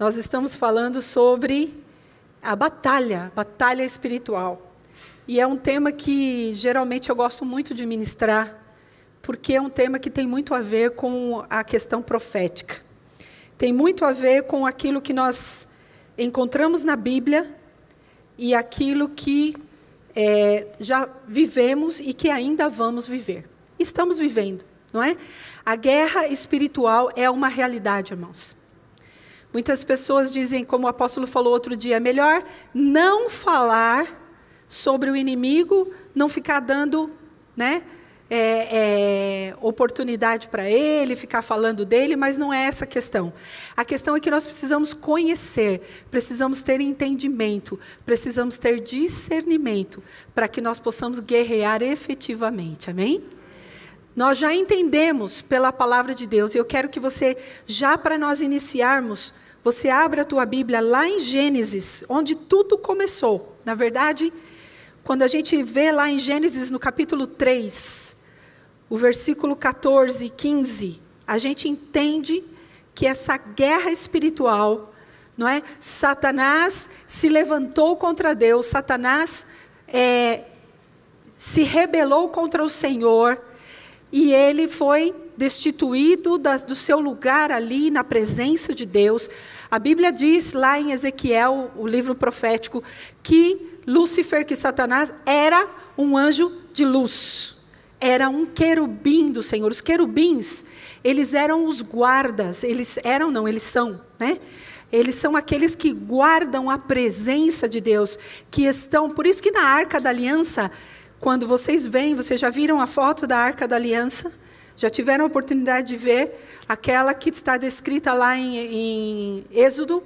Nós estamos falando sobre a batalha, batalha espiritual. E é um tema que geralmente eu gosto muito de ministrar, porque é um tema que tem muito a ver com a questão profética. Tem muito a ver com aquilo que nós encontramos na Bíblia e aquilo que é, já vivemos e que ainda vamos viver. Estamos vivendo, não é? A guerra espiritual é uma realidade, irmãos. Muitas pessoas dizem, como o apóstolo falou outro dia, é melhor não falar sobre o inimigo, não ficar dando né, é, é, oportunidade para ele, ficar falando dele, mas não é essa a questão. A questão é que nós precisamos conhecer, precisamos ter entendimento, precisamos ter discernimento para que nós possamos guerrear efetivamente. Amém? Nós já entendemos pela palavra de Deus, e eu quero que você, já para nós iniciarmos, você abra a tua Bíblia lá em Gênesis, onde tudo começou. Na verdade, quando a gente vê lá em Gênesis, no capítulo 3, o versículo 14 e 15, a gente entende que essa guerra espiritual, não é? Satanás se levantou contra Deus, Satanás é, se rebelou contra o Senhor, e ele foi destituído da, do seu lugar ali na presença de Deus. A Bíblia diz lá em Ezequiel, o livro profético, que Lúcifer, que Satanás, era um anjo de luz. Era um querubim do Senhor. Os querubins, eles eram os guardas. Eles eram, não, eles são, né? Eles são aqueles que guardam a presença de Deus, que estão. Por isso que na Arca da Aliança quando vocês veem, vocês já viram a foto da Arca da Aliança? Já tiveram a oportunidade de ver aquela que está descrita lá em, em Êxodo?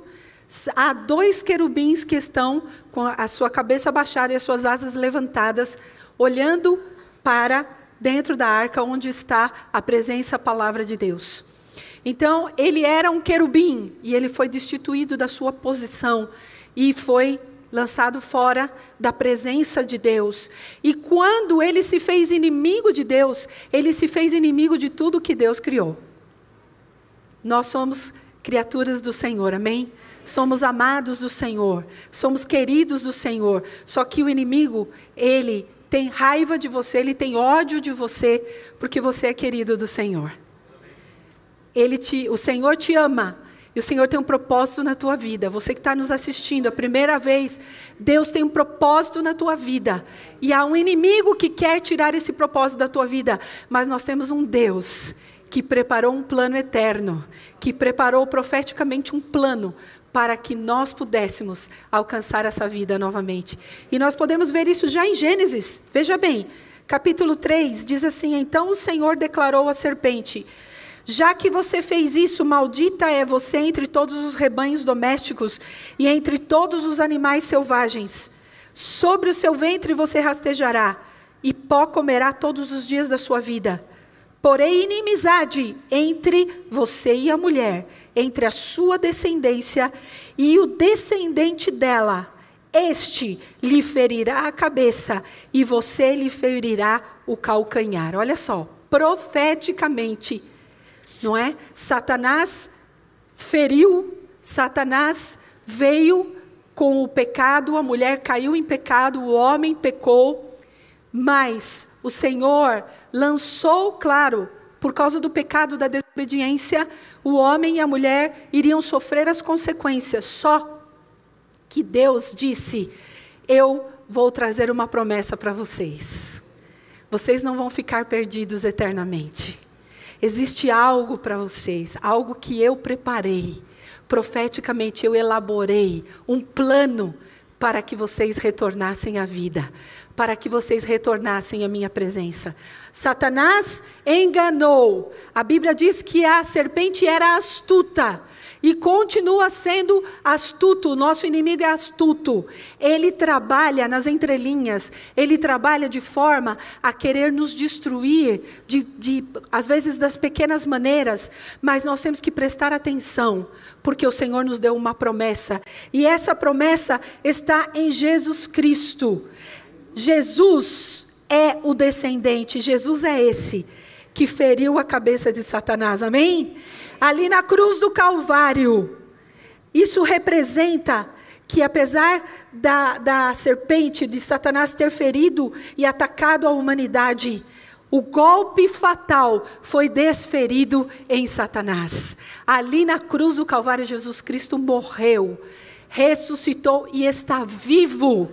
Há dois querubins que estão com a sua cabeça baixada e as suas asas levantadas, olhando para dentro da arca onde está a presença, a palavra de Deus. Então, ele era um querubim e ele foi destituído da sua posição e foi lançado fora da presença de Deus. E quando ele se fez inimigo de Deus, ele se fez inimigo de tudo que Deus criou. Nós somos criaturas do Senhor, amém? Somos amados do Senhor, somos queridos do Senhor. Só que o inimigo, ele tem raiva de você, ele tem ódio de você, porque você é querido do Senhor. Ele te, o Senhor te ama, e o Senhor tem um propósito na tua vida. Você que está nos assistindo a primeira vez, Deus tem um propósito na tua vida. E há um inimigo que quer tirar esse propósito da tua vida. Mas nós temos um Deus que preparou um plano eterno, que preparou profeticamente um plano para que nós pudéssemos alcançar essa vida novamente. E nós podemos ver isso já em Gênesis. Veja bem, capítulo 3 diz assim: Então o Senhor declarou à serpente já que você fez isso, maldita é você entre todos os rebanhos domésticos e entre todos os animais selvagens. Sobre o seu ventre você rastejará, e pó comerá todos os dias da sua vida. Porém, inimizade entre você e a mulher, entre a sua descendência e o descendente dela. Este lhe ferirá a cabeça e você lhe ferirá o calcanhar. Olha só, profeticamente não é? Satanás feriu, Satanás veio com o pecado, a mulher caiu em pecado, o homem pecou, mas o Senhor lançou, claro, por causa do pecado da desobediência, o homem e a mulher iriam sofrer as consequências. Só que Deus disse: Eu vou trazer uma promessa para vocês. Vocês não vão ficar perdidos eternamente. Existe algo para vocês, algo que eu preparei. Profeticamente eu elaborei um plano para que vocês retornassem à vida, para que vocês retornassem à minha presença. Satanás enganou. A Bíblia diz que a serpente era astuta. E continua sendo astuto. O nosso inimigo é astuto. Ele trabalha nas entrelinhas, ele trabalha de forma a querer nos destruir, de, de, às vezes das pequenas maneiras, mas nós temos que prestar atenção, porque o Senhor nos deu uma promessa, e essa promessa está em Jesus Cristo. Jesus é o descendente, Jesus é esse que feriu a cabeça de Satanás, amém? Ali na cruz do Calvário, isso representa que apesar da, da serpente de Satanás ter ferido e atacado a humanidade, o golpe fatal foi desferido em Satanás. Ali na cruz do Calvário, Jesus Cristo morreu, ressuscitou e está vivo.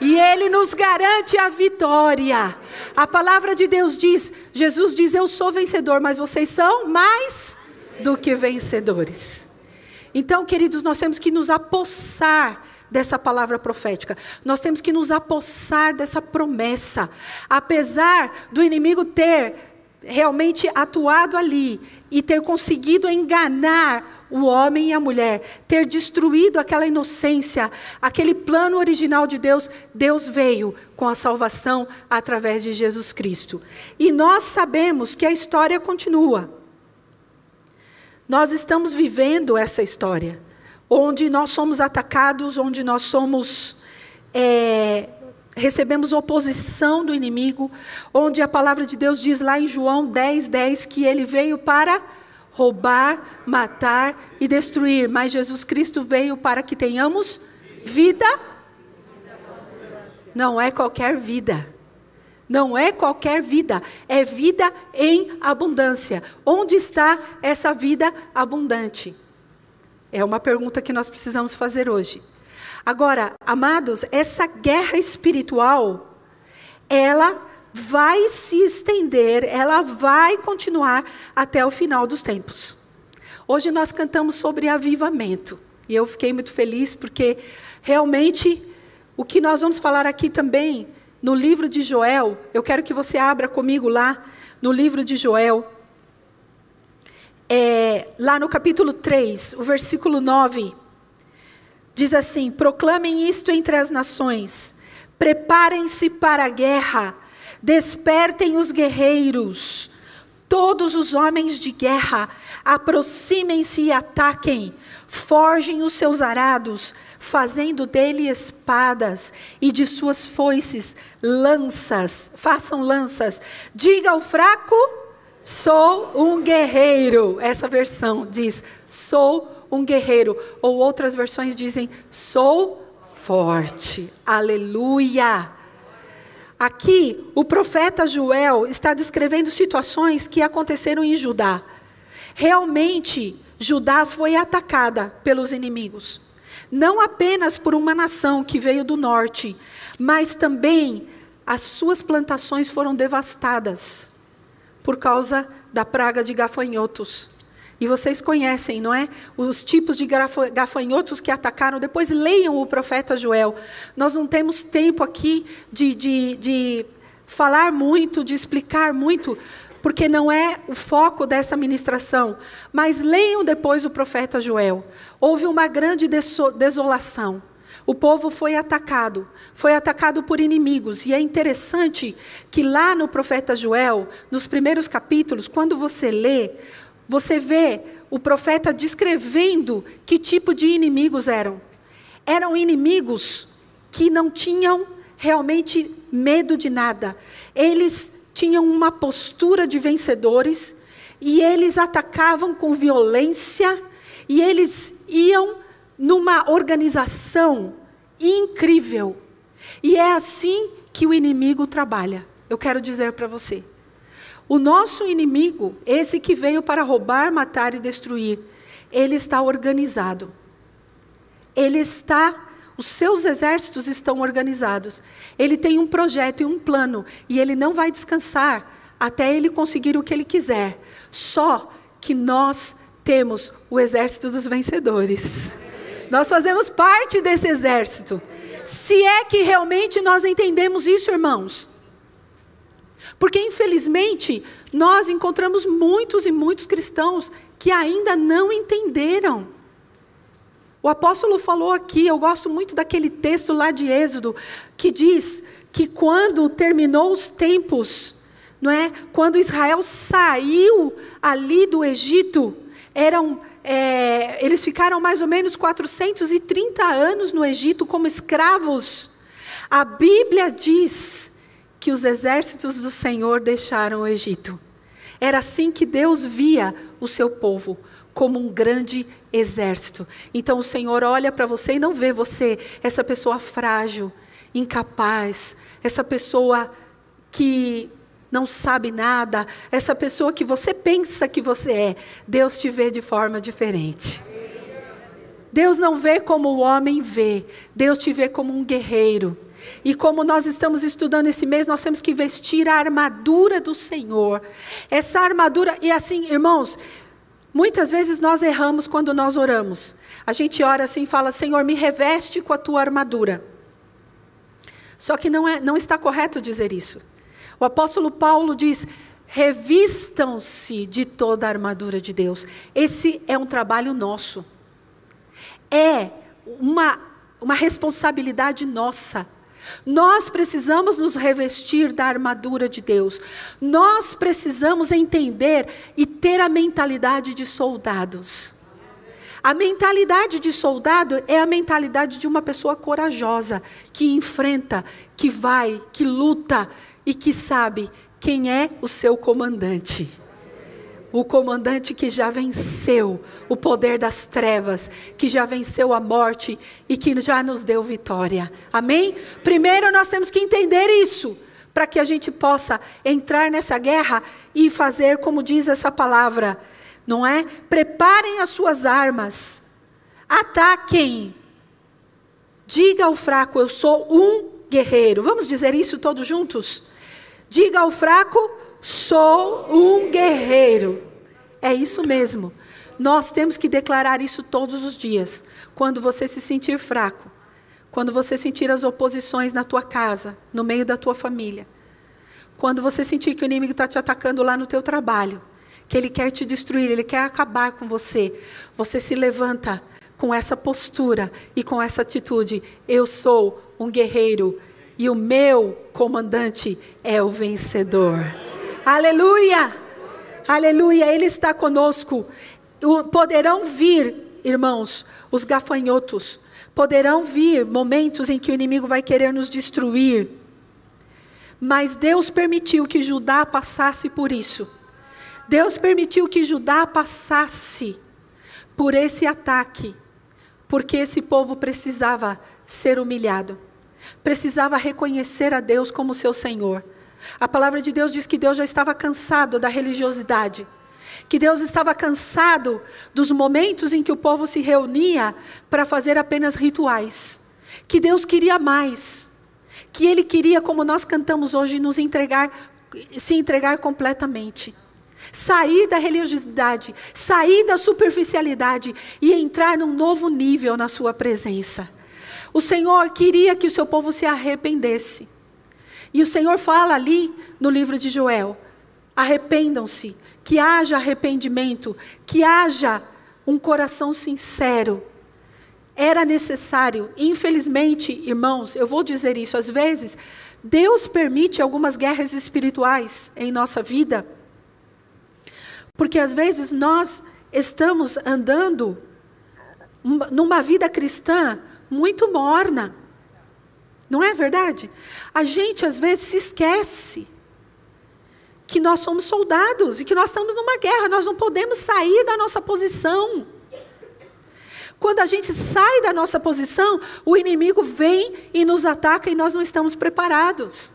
E ele nos garante a vitória. A palavra de Deus diz: Jesus diz, Eu sou vencedor, mas vocês são mais do que vencedores. Então, queridos, nós temos que nos apossar dessa palavra profética. Nós temos que nos apossar dessa promessa. Apesar do inimigo ter realmente atuado ali e ter conseguido enganar o homem e a mulher, ter destruído aquela inocência, aquele plano original de Deus, Deus veio com a salvação através de Jesus Cristo. E nós sabemos que a história continua. Nós estamos vivendo essa história, onde nós somos atacados, onde nós somos. É, recebemos oposição do inimigo, onde a palavra de Deus diz lá em João 10, 10 que ele veio para roubar, matar e destruir, mas Jesus Cristo veio para que tenhamos vida. Não é qualquer vida. Não é qualquer vida, é vida em abundância. Onde está essa vida abundante? É uma pergunta que nós precisamos fazer hoje. Agora, amados, essa guerra espiritual, ela vai se estender, ela vai continuar até o final dos tempos. Hoje nós cantamos sobre avivamento, e eu fiquei muito feliz porque realmente o que nós vamos falar aqui também no livro de Joel, eu quero que você abra comigo lá, no livro de Joel, é, lá no capítulo 3, o versículo 9, diz assim: Proclamem isto entre as nações, preparem-se para a guerra, despertem os guerreiros, todos os homens de guerra, aproximem-se e ataquem, forjem os seus arados, fazendo dele espadas e de suas foices lanças, façam lanças. Diga ao fraco, sou um guerreiro. Essa versão diz, sou um guerreiro. Ou outras versões dizem, sou forte. Aleluia. Aqui, o profeta Joel está descrevendo situações que aconteceram em Judá. Realmente, Judá foi atacada pelos inimigos não apenas por uma nação que veio do norte, mas também as suas plantações foram devastadas por causa da praga de gafanhotos. E vocês conhecem, não é? Os tipos de gafanhotos que atacaram. Depois leiam o profeta Joel. Nós não temos tempo aqui de, de, de falar muito, de explicar muito, porque não é o foco dessa ministração. Mas leiam depois o profeta Joel. Houve uma grande desolação. O povo foi atacado, foi atacado por inimigos. E é interessante que lá no profeta Joel, nos primeiros capítulos, quando você lê, você vê o profeta descrevendo que tipo de inimigos eram. Eram inimigos que não tinham realmente medo de nada. Eles tinham uma postura de vencedores e eles atacavam com violência e eles iam numa organização incrível. E é assim que o inimigo trabalha. Eu quero dizer para você. O nosso inimigo, esse que veio para roubar, matar e destruir, ele está organizado. Ele está os seus exércitos estão organizados. Ele tem um projeto e um plano. E ele não vai descansar até ele conseguir o que ele quiser. Só que nós temos o exército dos vencedores. Nós fazemos parte desse exército. Se é que realmente nós entendemos isso, irmãos. Porque, infelizmente, nós encontramos muitos e muitos cristãos que ainda não entenderam. O apóstolo falou aqui, eu gosto muito daquele texto lá de Êxodo, que diz que quando terminou os tempos, não é? Quando Israel saiu ali do Egito, eram é, eles ficaram mais ou menos 430 anos no Egito como escravos. A Bíblia diz que os exércitos do Senhor deixaram o Egito. Era assim que Deus via o seu povo, como um grande exército. Então o Senhor olha para você e não vê você, essa pessoa frágil, incapaz, essa pessoa que não sabe nada, essa pessoa que você pensa que você é, Deus te vê de forma diferente. Deus não vê como o homem vê, Deus te vê como um guerreiro. E como nós estamos estudando esse mês, nós temos que vestir a armadura do Senhor. Essa armadura, e assim, irmãos, muitas vezes nós erramos quando nós oramos. A gente ora assim e fala: Senhor, me reveste com a tua armadura. Só que não, é, não está correto dizer isso. O apóstolo Paulo diz: revistam-se de toda a armadura de Deus. Esse é um trabalho nosso. É uma, uma responsabilidade nossa. Nós precisamos nos revestir da armadura de Deus. Nós precisamos entender e ter a mentalidade de soldados. A mentalidade de soldado é a mentalidade de uma pessoa corajosa, que enfrenta, que vai, que luta, e que sabe quem é o seu comandante. O comandante que já venceu o poder das trevas, que já venceu a morte e que já nos deu vitória. Amém? Primeiro nós temos que entender isso, para que a gente possa entrar nessa guerra e fazer como diz essa palavra, não é? Preparem as suas armas, ataquem. Diga ao fraco: Eu sou um guerreiro. Vamos dizer isso todos juntos? Diga ao fraco: sou um guerreiro. É isso mesmo. Nós temos que declarar isso todos os dias. Quando você se sentir fraco, quando você sentir as oposições na tua casa, no meio da tua família, quando você sentir que o inimigo está te atacando lá no teu trabalho, que ele quer te destruir, ele quer acabar com você, você se levanta com essa postura e com essa atitude. Eu sou um guerreiro e o meu comandante é o vencedor. Aleluia! Aleluia! Ele está conosco. Poderão vir, irmãos, os gafanhotos. Poderão vir momentos em que o inimigo vai querer nos destruir. Mas Deus permitiu que Judá passasse por isso. Deus permitiu que Judá passasse por esse ataque, porque esse povo precisava ser humilhado precisava reconhecer a Deus como seu Senhor. A palavra de Deus diz que Deus já estava cansado da religiosidade, que Deus estava cansado dos momentos em que o povo se reunia para fazer apenas rituais, que Deus queria mais, que Ele queria, como nós cantamos hoje, nos entregar, se entregar completamente. Sair da religiosidade, sair da superficialidade e entrar num novo nível na Sua presença. O Senhor queria que o seu povo se arrependesse. E o Senhor fala ali no livro de Joel: arrependam-se, que haja arrependimento, que haja um coração sincero. Era necessário, infelizmente, irmãos, eu vou dizer isso às vezes, Deus permite algumas guerras espirituais em nossa vida, porque às vezes nós estamos andando numa vida cristã muito morna. Não é verdade? A gente às vezes se esquece que nós somos soldados e que nós estamos numa guerra, nós não podemos sair da nossa posição. Quando a gente sai da nossa posição, o inimigo vem e nos ataca e nós não estamos preparados.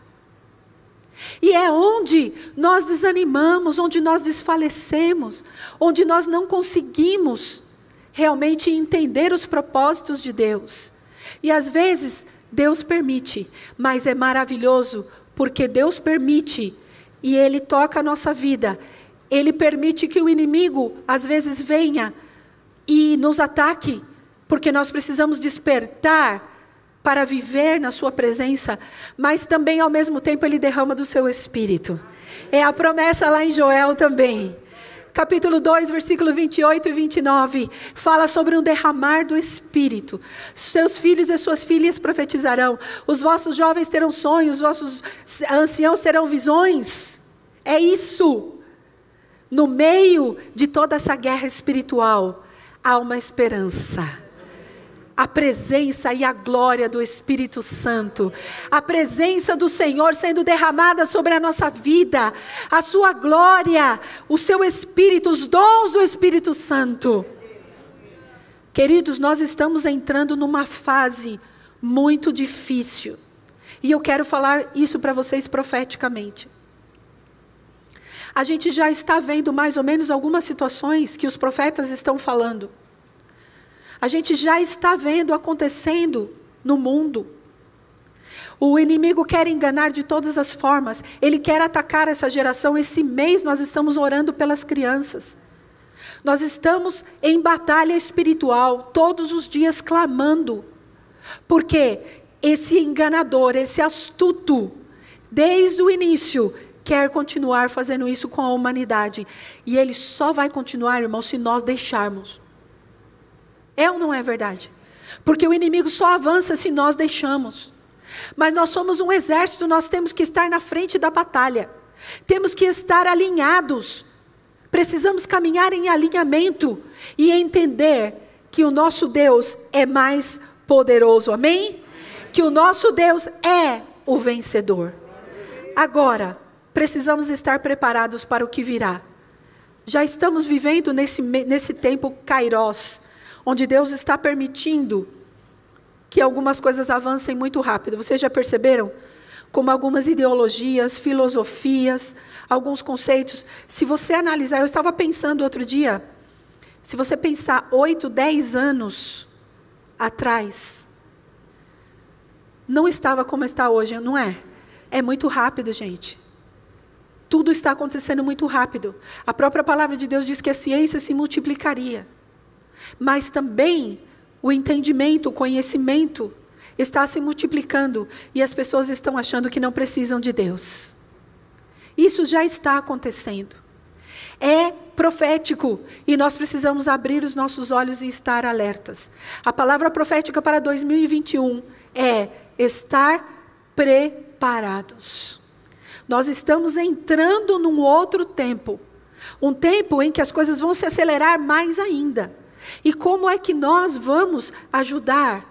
E é onde nós desanimamos, onde nós desfalecemos, onde nós não conseguimos realmente entender os propósitos de Deus. E às vezes Deus permite, mas é maravilhoso porque Deus permite e Ele toca a nossa vida. Ele permite que o inimigo às vezes venha e nos ataque, porque nós precisamos despertar para viver na Sua presença, mas também ao mesmo tempo Ele derrama do Seu Espírito. É a promessa lá em Joel também. Capítulo 2, versículo 28 e 29, fala sobre um derramar do Espírito. Seus filhos e suas filhas profetizarão, os vossos jovens terão sonhos, os vossos anciãos terão visões. É isso. No meio de toda essa guerra espiritual, há uma esperança a presença e a glória do Espírito Santo, a presença do Senhor sendo derramada sobre a nossa vida, a sua glória, o seu Espírito, os dons do Espírito Santo. Queridos, nós estamos entrando numa fase muito difícil. E eu quero falar isso para vocês profeticamente. A gente já está vendo mais ou menos algumas situações que os profetas estão falando. A gente já está vendo acontecendo no mundo. O inimigo quer enganar de todas as formas, ele quer atacar essa geração. Esse mês nós estamos orando pelas crianças. Nós estamos em batalha espiritual, todos os dias clamando. Porque esse enganador, esse astuto, desde o início, quer continuar fazendo isso com a humanidade. E ele só vai continuar, irmão, se nós deixarmos. É ou não é verdade? Porque o inimigo só avança se nós deixamos. Mas nós somos um exército, nós temos que estar na frente da batalha. Temos que estar alinhados. Precisamos caminhar em alinhamento e entender que o nosso Deus é mais poderoso. Amém? Que o nosso Deus é o vencedor. Agora, precisamos estar preparados para o que virá. Já estamos vivendo nesse, nesse tempo kairós onde Deus está permitindo que algumas coisas avancem muito rápido. Vocês já perceberam? Como algumas ideologias, filosofias, alguns conceitos. Se você analisar, eu estava pensando outro dia, se você pensar oito, dez anos atrás, não estava como está hoje, não é? É muito rápido, gente. Tudo está acontecendo muito rápido. A própria palavra de Deus diz que a ciência se multiplicaria mas também o entendimento, o conhecimento está se multiplicando e as pessoas estão achando que não precisam de Deus. Isso já está acontecendo. É profético e nós precisamos abrir os nossos olhos e estar alertas. A palavra profética para 2021 é estar preparados. Nós estamos entrando num outro tempo, um tempo em que as coisas vão se acelerar mais ainda. E como é que nós vamos ajudar,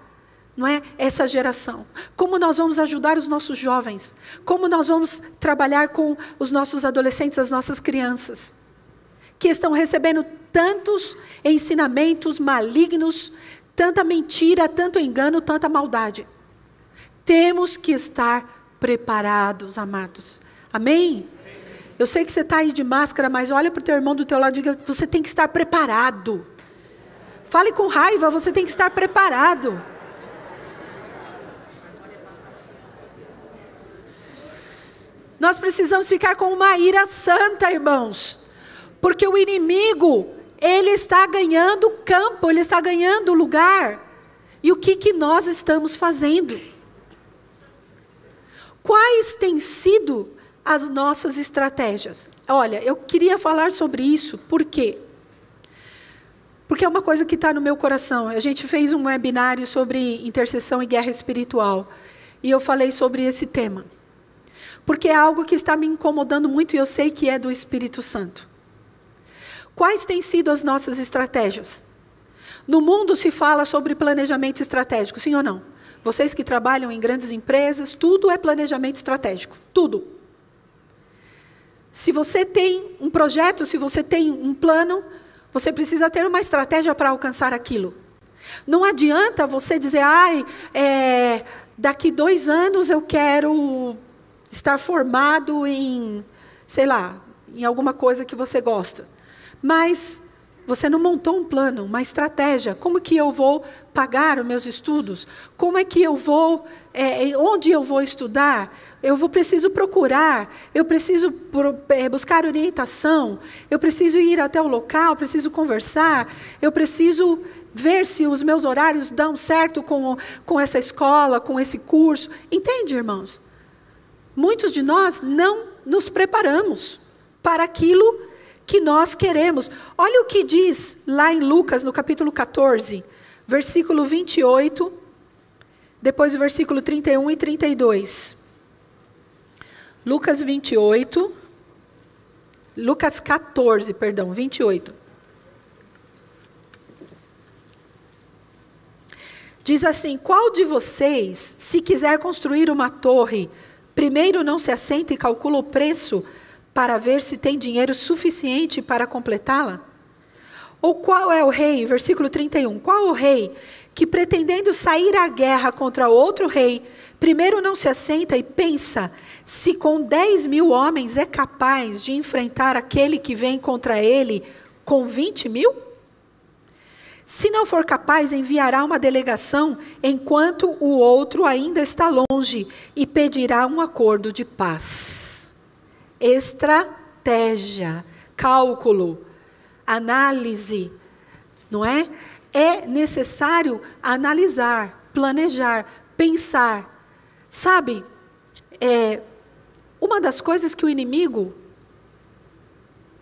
não é, essa geração? Como nós vamos ajudar os nossos jovens? Como nós vamos trabalhar com os nossos adolescentes, as nossas crianças? Que estão recebendo tantos ensinamentos malignos, tanta mentira, tanto engano, tanta maldade. Temos que estar preparados, amados. Amém? Eu sei que você está aí de máscara, mas olha para o teu irmão do teu lado e diga: você tem que estar preparado. Fale com raiva, você tem que estar preparado. Nós precisamos ficar com uma ira santa, irmãos. Porque o inimigo, ele está ganhando campo, ele está ganhando lugar. E o que, que nós estamos fazendo? Quais têm sido as nossas estratégias? Olha, eu queria falar sobre isso, por quê? Porque é uma coisa que está no meu coração. A gente fez um webinário sobre intercessão e guerra espiritual. E eu falei sobre esse tema. Porque é algo que está me incomodando muito e eu sei que é do Espírito Santo. Quais têm sido as nossas estratégias? No mundo se fala sobre planejamento estratégico, sim ou não? Vocês que trabalham em grandes empresas, tudo é planejamento estratégico. Tudo. Se você tem um projeto, se você tem um plano, você precisa ter uma estratégia para alcançar aquilo. Não adianta você dizer, ai, é, daqui dois anos eu quero estar formado em, sei lá, em alguma coisa que você gosta. Mas você não montou um plano, uma estratégia. Como que eu vou pagar os meus estudos? Como é que eu vou, é, onde eu vou estudar? Eu vou preciso procurar, eu preciso é, buscar orientação, eu preciso ir até o local, preciso conversar, eu preciso ver se os meus horários dão certo com, com essa escola, com esse curso. Entende, irmãos? Muitos de nós não nos preparamos para aquilo que nós queremos. Olha o que diz lá em Lucas, no capítulo 14, versículo 28, depois o versículo 31 e 32. Lucas 28, Lucas 14, perdão, 28. Diz assim: Qual de vocês, se quiser construir uma torre, primeiro não se assenta e calcula o preço para ver se tem dinheiro suficiente para completá-la? Ou qual é o rei, versículo 31, qual o rei que pretendendo sair à guerra contra outro rei, primeiro não se assenta e pensa se com 10 mil homens é capaz de enfrentar aquele que vem contra ele com 20 mil? Se não for capaz, enviará uma delegação enquanto o outro ainda está longe e pedirá um acordo de paz estratégia, cálculo, análise, não é? É necessário analisar, planejar, pensar. Sabe, é, uma das coisas que o inimigo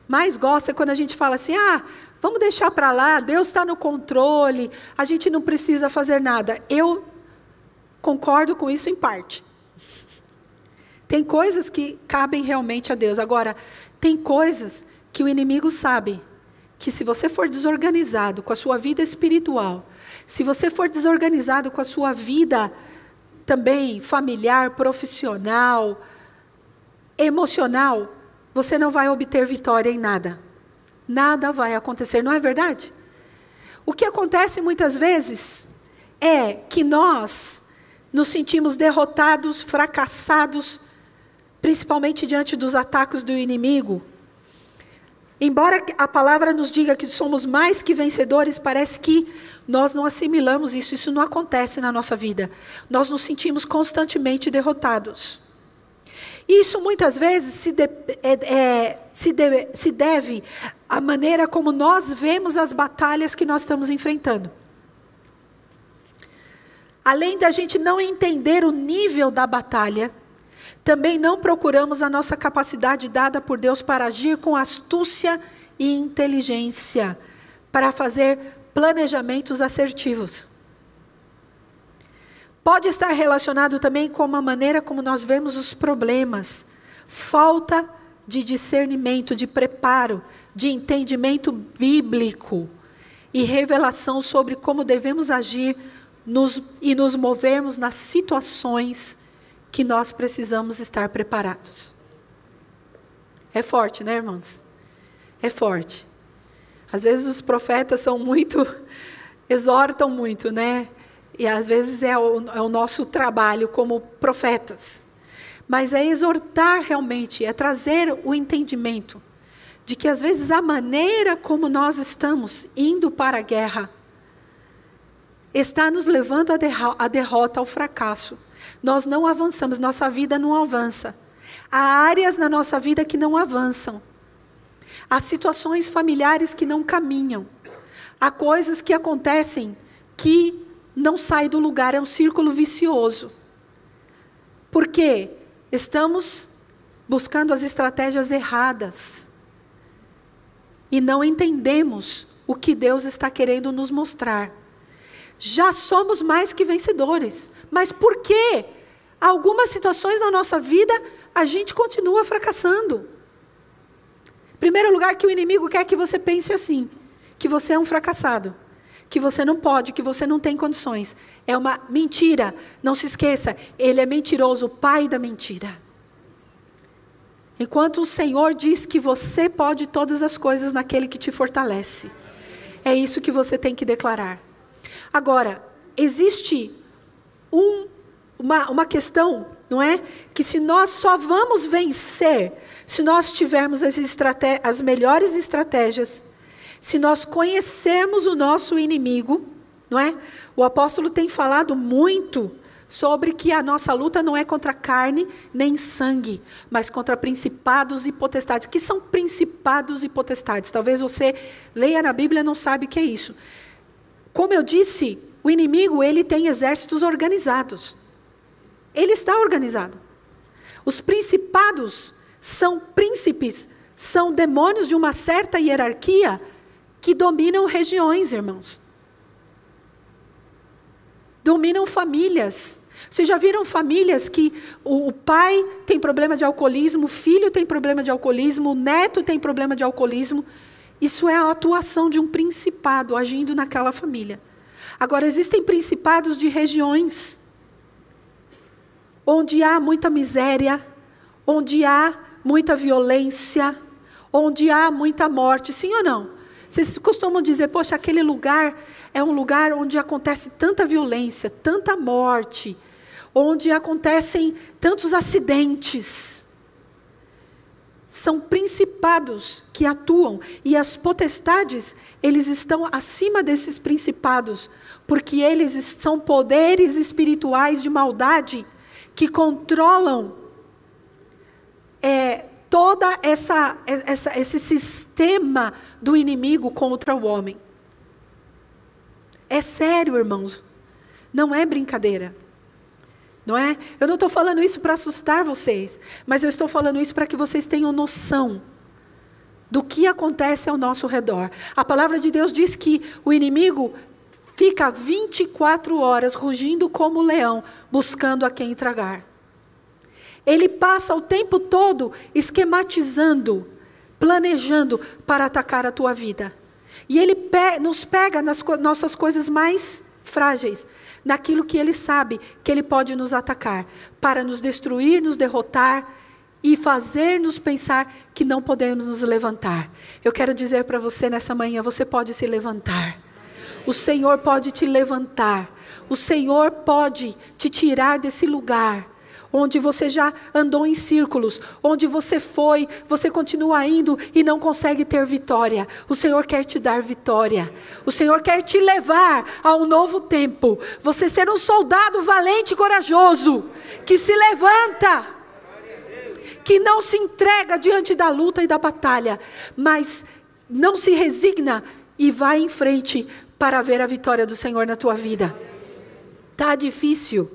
mais gosta é quando a gente fala assim: ah, vamos deixar para lá, Deus está no controle, a gente não precisa fazer nada. Eu concordo com isso em parte. Tem coisas que cabem realmente a Deus. Agora, tem coisas que o inimigo sabe que se você for desorganizado com a sua vida espiritual, se você for desorganizado com a sua vida também familiar, profissional, emocional, você não vai obter vitória em nada. Nada vai acontecer, não é verdade? O que acontece muitas vezes é que nós nos sentimos derrotados, fracassados, principalmente diante dos ataques do inimigo. Embora a palavra nos diga que somos mais que vencedores, parece que nós não assimilamos isso, isso não acontece na nossa vida. Nós nos sentimos constantemente derrotados. Isso muitas vezes se, de, é, é, se, de, se deve à maneira como nós vemos as batalhas que nós estamos enfrentando. Além da gente não entender o nível da batalha, também não procuramos a nossa capacidade dada por Deus para agir com astúcia e inteligência, para fazer planejamentos assertivos. Pode estar relacionado também com a maneira como nós vemos os problemas, falta de discernimento, de preparo, de entendimento bíblico e revelação sobre como devemos agir nos, e nos movermos nas situações que nós precisamos estar preparados. É forte, né, irmãos? É forte. Às vezes os profetas são muito, exortam muito, né? E às vezes é o, é o nosso trabalho como profetas. Mas é exortar realmente, é trazer o entendimento de que às vezes a maneira como nós estamos indo para a guerra está nos levando à derrota, ao fracasso nós não avançamos, nossa vida não avança. Há áreas na nossa vida que não avançam. Há situações familiares que não caminham. Há coisas que acontecem que não saem do lugar, é um círculo vicioso. Por quê? Estamos buscando as estratégias erradas. E não entendemos o que Deus está querendo nos mostrar já somos mais que vencedores. Mas por quê? Algumas situações na nossa vida a gente continua fracassando. Primeiro lugar, que o inimigo quer que você pense assim: que você é um fracassado, que você não pode, que você não tem condições. É uma mentira. Não se esqueça, ele é mentiroso, o pai da mentira. Enquanto o Senhor diz que você pode todas as coisas naquele que te fortalece. É isso que você tem que declarar. Agora, existe um, uma, uma questão, não é? Que se nós só vamos vencer se nós tivermos as, as melhores estratégias, se nós conhecermos o nosso inimigo, não é? O apóstolo tem falado muito sobre que a nossa luta não é contra carne nem sangue, mas contra principados e potestades. que são principados e potestades? Talvez você leia na Bíblia e não sabe o que é isso. Como eu disse, o inimigo ele tem exércitos organizados. Ele está organizado. Os principados são príncipes, são demônios de uma certa hierarquia que dominam regiões, irmãos. Dominam famílias. Vocês já viram famílias que o pai tem problema de alcoolismo, o filho tem problema de alcoolismo, o neto tem problema de alcoolismo? Isso é a atuação de um principado agindo naquela família. Agora, existem principados de regiões onde há muita miséria, onde há muita violência, onde há muita morte, sim ou não? Vocês costumam dizer, poxa, aquele lugar é um lugar onde acontece tanta violência, tanta morte, onde acontecem tantos acidentes. São principados que atuam e as potestades, eles estão acima desses principados, porque eles são poderes espirituais de maldade que controlam é, toda essa, essa, esse sistema do inimigo contra o homem. É sério, irmãos. Não é brincadeira. Não é? Eu não estou falando isso para assustar vocês, mas eu estou falando isso para que vocês tenham noção do que acontece ao nosso redor. A palavra de Deus diz que o inimigo fica 24 horas rugindo como leão, buscando a quem tragar. Ele passa o tempo todo esquematizando, planejando para atacar a tua vida. E ele pe nos pega nas co nossas coisas mais frágeis, naquilo que ele sabe que ele pode nos atacar, para nos destruir, nos derrotar e fazer-nos pensar que não podemos nos levantar. Eu quero dizer para você nessa manhã: você pode se levantar. O Senhor pode te levantar. O Senhor pode te tirar desse lugar onde você já andou em círculos, onde você foi, você continua indo e não consegue ter vitória. O Senhor quer te dar vitória. O Senhor quer te levar a um novo tempo. Você ser um soldado valente e corajoso, que se levanta, que não se entrega diante da luta e da batalha, mas não se resigna e vai em frente para ver a vitória do Senhor na tua vida. Tá difícil.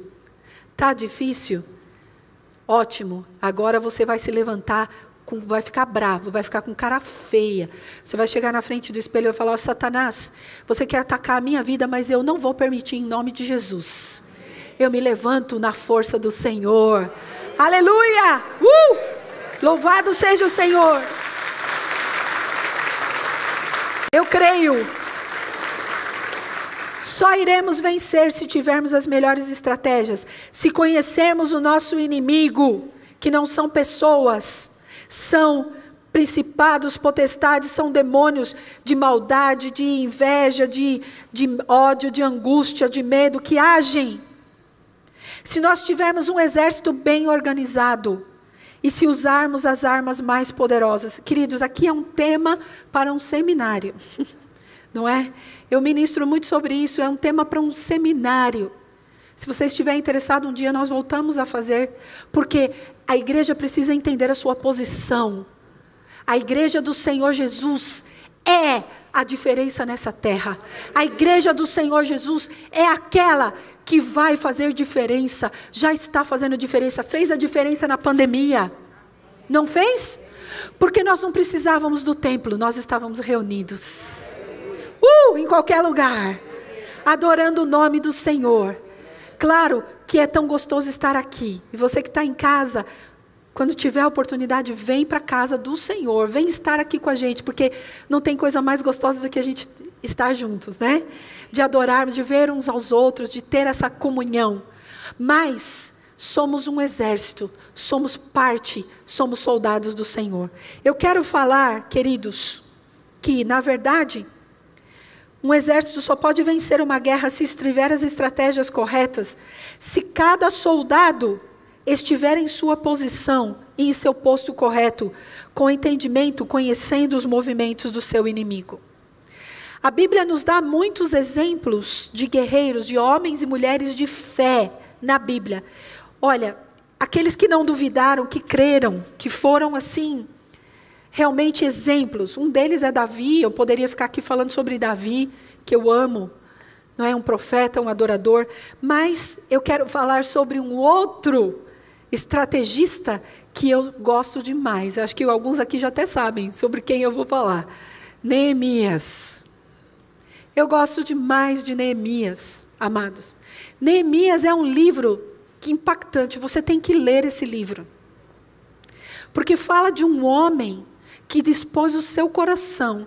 Tá difícil. Ótimo. Agora você vai se levantar com, vai ficar bravo, vai ficar com cara feia. Você vai chegar na frente do espelho e vai falar: Satanás, você quer atacar a minha vida, mas eu não vou permitir em nome de Jesus. Eu me levanto na força do Senhor. Aleluia! Uh! Louvado seja o Senhor. Eu creio só iremos vencer se tivermos as melhores estratégias, se conhecermos o nosso inimigo, que não são pessoas, são principados, potestades, são demônios de maldade, de inveja, de, de ódio, de angústia, de medo que agem. Se nós tivermos um exército bem organizado, e se usarmos as armas mais poderosas. Queridos, aqui é um tema para um seminário, não é? Eu ministro muito sobre isso, é um tema para um seminário. Se você estiver interessado, um dia nós voltamos a fazer, porque a igreja precisa entender a sua posição. A igreja do Senhor Jesus é a diferença nessa terra. A igreja do Senhor Jesus é aquela que vai fazer diferença, já está fazendo diferença, fez a diferença na pandemia. Não fez? Porque nós não precisávamos do templo, nós estávamos reunidos. Uh, em qualquer lugar. Adorando o nome do Senhor. Claro que é tão gostoso estar aqui. E você que está em casa, quando tiver a oportunidade, vem para a casa do Senhor, vem estar aqui com a gente, porque não tem coisa mais gostosa do que a gente estar juntos, né? De adorarmos, de ver uns aos outros, de ter essa comunhão. Mas somos um exército, somos parte, somos soldados do Senhor. Eu quero falar, queridos, que na verdade um exército só pode vencer uma guerra se estiver as estratégias corretas, se cada soldado estiver em sua posição e em seu posto correto, com entendimento, conhecendo os movimentos do seu inimigo. A Bíblia nos dá muitos exemplos de guerreiros, de homens e mulheres de fé na Bíblia. Olha, aqueles que não duvidaram, que creram, que foram assim realmente exemplos. Um deles é Davi, eu poderia ficar aqui falando sobre Davi, que eu amo. Não é um profeta, um adorador, mas eu quero falar sobre um outro estrategista que eu gosto demais. Acho que alguns aqui já até sabem sobre quem eu vou falar. Neemias. Eu gosto demais de Neemias, amados. Neemias é um livro que impactante, você tem que ler esse livro. Porque fala de um homem que dispôs o seu coração.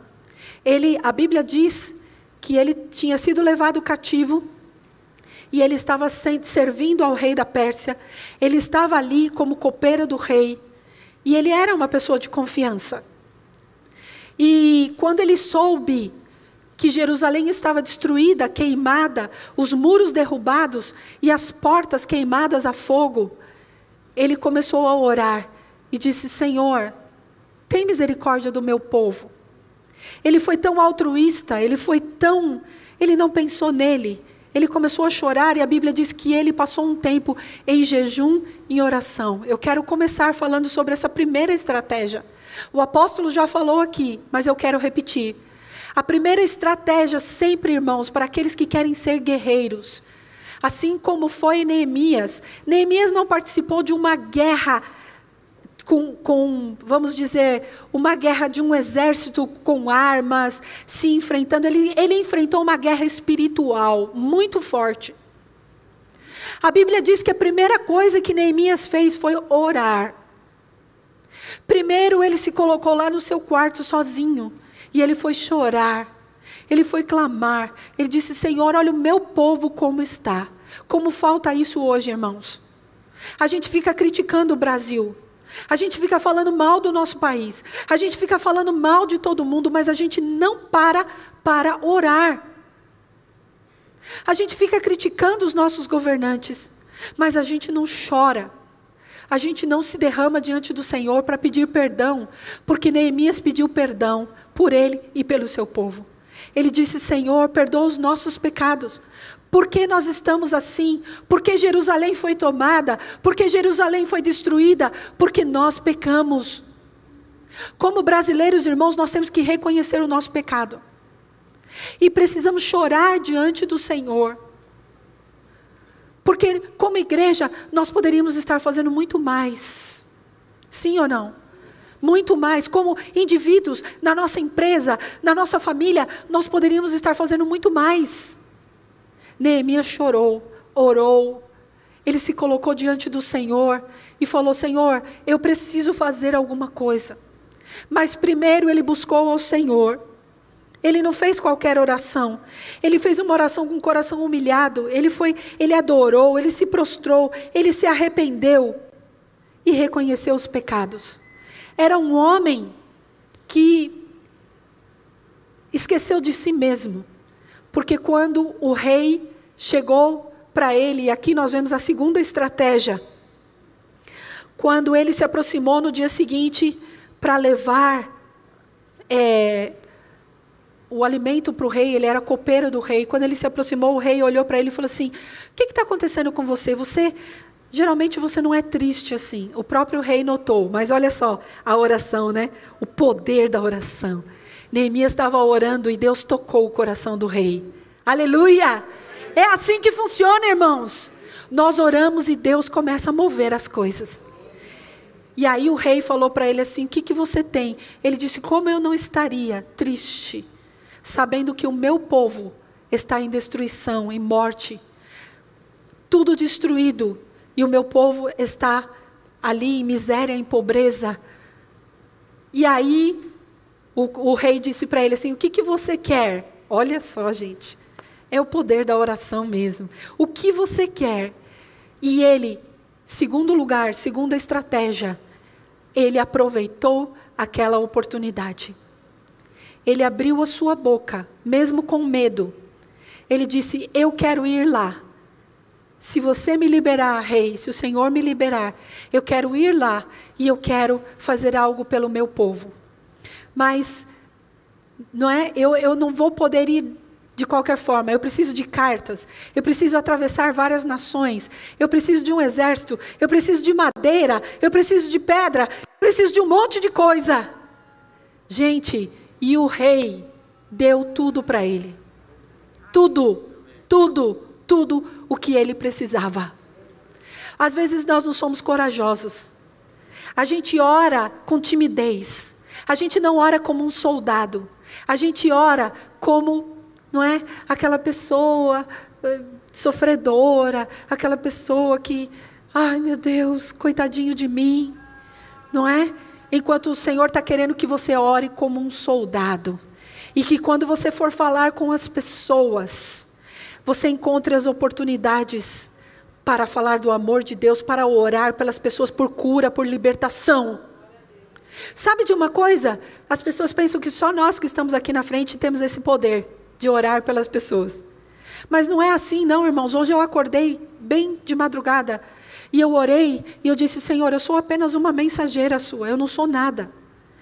Ele, a Bíblia diz que ele tinha sido levado cativo e ele estava servindo ao rei da Pérsia. Ele estava ali como copeiro do rei e ele era uma pessoa de confiança. E quando ele soube que Jerusalém estava destruída, queimada, os muros derrubados e as portas queimadas a fogo, ele começou a orar e disse: Senhor, tem misericórdia do meu povo. Ele foi tão altruísta, ele foi tão. Ele não pensou nele. Ele começou a chorar e a Bíblia diz que ele passou um tempo em jejum e oração. Eu quero começar falando sobre essa primeira estratégia. O apóstolo já falou aqui, mas eu quero repetir. A primeira estratégia, sempre, irmãos, para aqueles que querem ser guerreiros, assim como foi Neemias. Neemias não participou de uma guerra com, com, vamos dizer, uma guerra de um exército com armas, se enfrentando. Ele, ele enfrentou uma guerra espiritual muito forte. A Bíblia diz que a primeira coisa que Neemias fez foi orar. Primeiro ele se colocou lá no seu quarto sozinho. E ele foi chorar, ele foi clamar, ele disse: Senhor, olha o meu povo como está. Como falta isso hoje, irmãos? A gente fica criticando o Brasil, a gente fica falando mal do nosso país, a gente fica falando mal de todo mundo, mas a gente não para para orar. A gente fica criticando os nossos governantes, mas a gente não chora a gente não se derrama diante do Senhor para pedir perdão, porque Neemias pediu perdão por ele e pelo seu povo. Ele disse: Senhor, perdoa os nossos pecados. Por que nós estamos assim? Porque Jerusalém foi tomada? Porque Jerusalém foi destruída? Porque nós pecamos. Como brasileiros, irmãos, nós temos que reconhecer o nosso pecado. E precisamos chorar diante do Senhor. Porque, como igreja, nós poderíamos estar fazendo muito mais. Sim ou não? Muito mais. Como indivíduos, na nossa empresa, na nossa família, nós poderíamos estar fazendo muito mais. Neemias chorou, orou, ele se colocou diante do Senhor e falou: Senhor, eu preciso fazer alguma coisa. Mas primeiro ele buscou ao Senhor. Ele não fez qualquer oração. Ele fez uma oração com o coração humilhado. Ele foi, ele adorou, ele se prostrou, ele se arrependeu e reconheceu os pecados. Era um homem que esqueceu de si mesmo. Porque quando o rei chegou para ele, e aqui nós vemos a segunda estratégia. Quando ele se aproximou no dia seguinte para levar é, o alimento para o rei, ele era copeiro do rei. Quando ele se aproximou, o rei olhou para ele e falou assim: O que está acontecendo com você? Você. Geralmente você não é triste assim. O próprio rei notou, mas olha só a oração, né? O poder da oração. Neemias estava orando e Deus tocou o coração do rei. Aleluia! É assim que funciona, irmãos. Nós oramos e Deus começa a mover as coisas. E aí o rei falou para ele assim: O que, que você tem? Ele disse: Como eu não estaria triste sabendo que o meu povo está em destruição, em morte, tudo destruído, e o meu povo está ali em miséria, em pobreza. E aí o, o rei disse para ele assim: O que, que você quer? Olha só, gente, é o poder da oração mesmo. O que você quer? E ele, segundo lugar, segunda estratégia, ele aproveitou aquela oportunidade. Ele abriu a sua boca, mesmo com medo. Ele disse: Eu quero ir lá. Se você me liberar, rei, se o Senhor me liberar, eu quero ir lá e eu quero fazer algo pelo meu povo. Mas não é, eu, eu não vou poder ir de qualquer forma. Eu preciso de cartas. Eu preciso atravessar várias nações. Eu preciso de um exército. Eu preciso de madeira. Eu preciso de pedra. Eu preciso de um monte de coisa. Gente, e o rei deu tudo para ele. Tudo, tudo, tudo o que ele precisava. Às vezes nós não somos corajosos. A gente ora com timidez. A gente não ora como um soldado. A gente ora como, não é, aquela pessoa eh, sofredora, aquela pessoa que, ai meu Deus, coitadinho de mim, não é? Enquanto o Senhor está querendo que você ore como um soldado. E que quando você for falar com as pessoas, você encontre as oportunidades para falar do amor de Deus, para orar pelas pessoas por cura, por libertação. Sabe de uma coisa? As pessoas pensam que só nós que estamos aqui na frente temos esse poder de orar pelas pessoas. Mas não é assim, não, irmãos. Hoje eu acordei bem de madrugada e eu orei e eu disse: Senhor, eu sou apenas uma mensageira sua, eu não sou nada.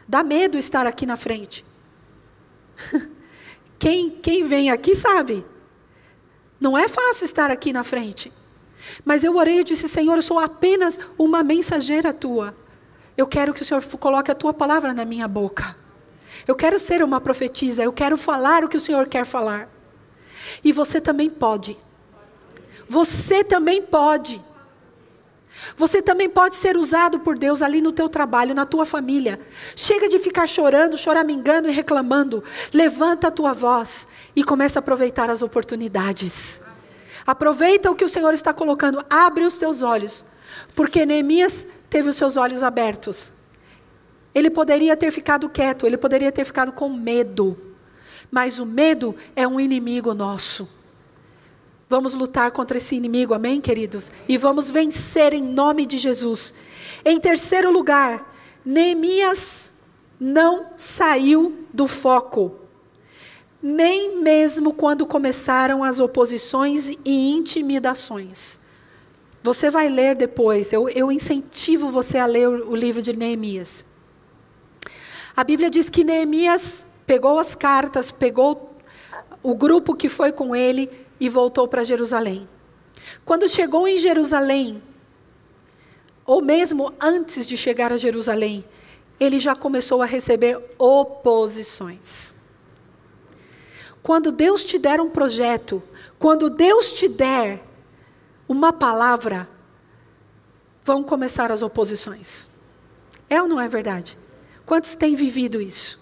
Dá medo estar aqui na frente. quem, quem vem aqui sabe. Não é fácil estar aqui na frente. Mas eu orei e disse: Senhor, eu sou apenas uma mensageira tua. Eu quero que o Senhor coloque a tua palavra na minha boca. Eu quero ser uma profetisa, eu quero falar o que o Senhor quer falar. E você também pode. Você também pode. Você também pode ser usado por Deus ali no teu trabalho, na tua família. Chega de ficar chorando, choramingando e reclamando. Levanta a tua voz e começa a aproveitar as oportunidades. Aproveita o que o Senhor está colocando, abre os teus olhos, porque Neemias teve os seus olhos abertos. Ele poderia ter ficado quieto, ele poderia ter ficado com medo, mas o medo é um inimigo nosso. Vamos lutar contra esse inimigo, amém, queridos? E vamos vencer em nome de Jesus. Em terceiro lugar, Neemias não saiu do foco nem mesmo quando começaram as oposições e intimidações. Você vai ler depois, eu, eu incentivo você a ler o, o livro de Neemias. A Bíblia diz que Neemias pegou as cartas, pegou o grupo que foi com ele e voltou para Jerusalém. Quando chegou em Jerusalém, ou mesmo antes de chegar a Jerusalém, ele já começou a receber oposições. Quando Deus te der um projeto, quando Deus te der uma palavra, vão começar as oposições. É ou não é verdade? Quantos têm vivido isso?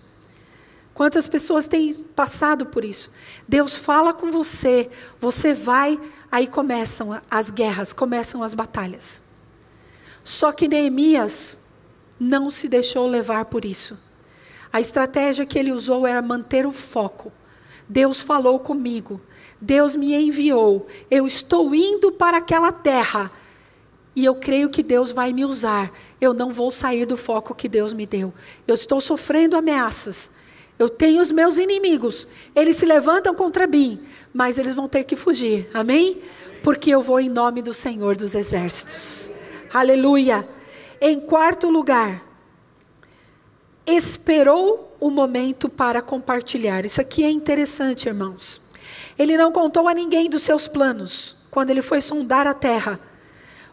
Quantas pessoas têm passado por isso? Deus fala com você, você vai, aí começam as guerras, começam as batalhas. Só que Neemias não se deixou levar por isso. A estratégia que ele usou era manter o foco. Deus falou comigo, Deus me enviou, eu estou indo para aquela terra. E eu creio que Deus vai me usar. Eu não vou sair do foco que Deus me deu. Eu estou sofrendo ameaças. Eu tenho os meus inimigos. Eles se levantam contra mim, mas eles vão ter que fugir. Amém? Porque eu vou em nome do Senhor dos Exércitos. Aleluia. Em quarto lugar, esperou o momento para compartilhar. Isso aqui é interessante, irmãos. Ele não contou a ninguém dos seus planos quando ele foi sondar a terra.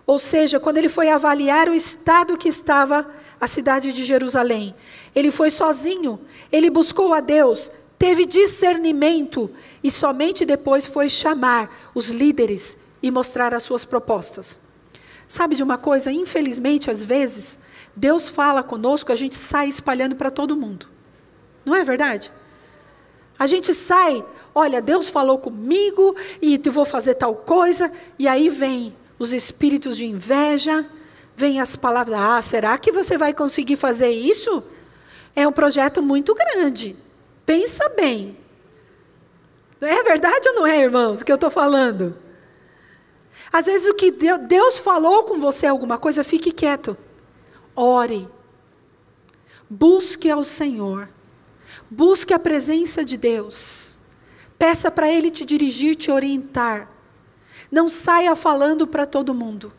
Ou seja, quando ele foi avaliar o estado que estava a cidade de Jerusalém. Ele foi sozinho, ele buscou a Deus, teve discernimento e somente depois foi chamar os líderes e mostrar as suas propostas. Sabe de uma coisa? Infelizmente, às vezes, Deus fala conosco, a gente sai espalhando para todo mundo. Não é verdade? A gente sai, olha, Deus falou comigo e eu vou fazer tal coisa, e aí vem os espíritos de inveja, vem as palavras: ah, será que você vai conseguir fazer isso? É um projeto muito grande. Pensa bem. É verdade ou não é, irmãos, o que eu estou falando? Às vezes o que Deus falou com você alguma coisa, fique quieto. Ore. Busque ao Senhor. Busque a presença de Deus. Peça para Ele te dirigir, te orientar. Não saia falando para todo mundo.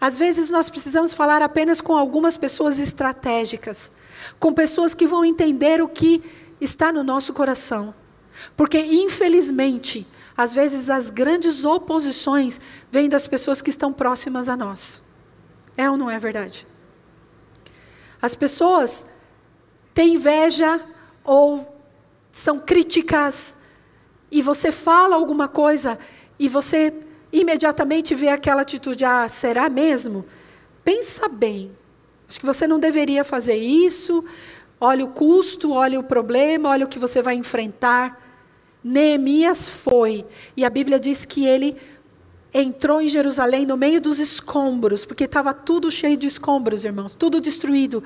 Às vezes nós precisamos falar apenas com algumas pessoas estratégicas, com pessoas que vão entender o que está no nosso coração. Porque, infelizmente, às vezes as grandes oposições vêm das pessoas que estão próximas a nós. É ou não é verdade? As pessoas têm inveja ou são críticas, e você fala alguma coisa e você imediatamente vê aquela atitude: ah, será mesmo? Pensa bem. Acho que você não deveria fazer isso. Olha o custo, olha o problema, olha o que você vai enfrentar. Neemias foi, e a Bíblia diz que ele entrou em Jerusalém no meio dos escombros, porque estava tudo cheio de escombros, irmãos, tudo destruído.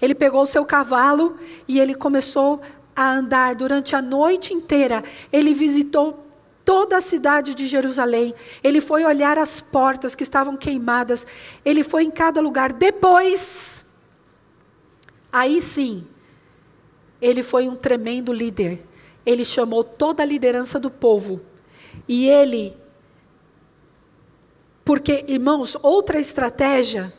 Ele pegou o seu cavalo e ele começou a andar durante a noite inteira. Ele visitou toda a cidade de Jerusalém. Ele foi olhar as portas que estavam queimadas. Ele foi em cada lugar. Depois, aí sim, ele foi um tremendo líder. Ele chamou toda a liderança do povo. E ele porque, irmãos, outra estratégia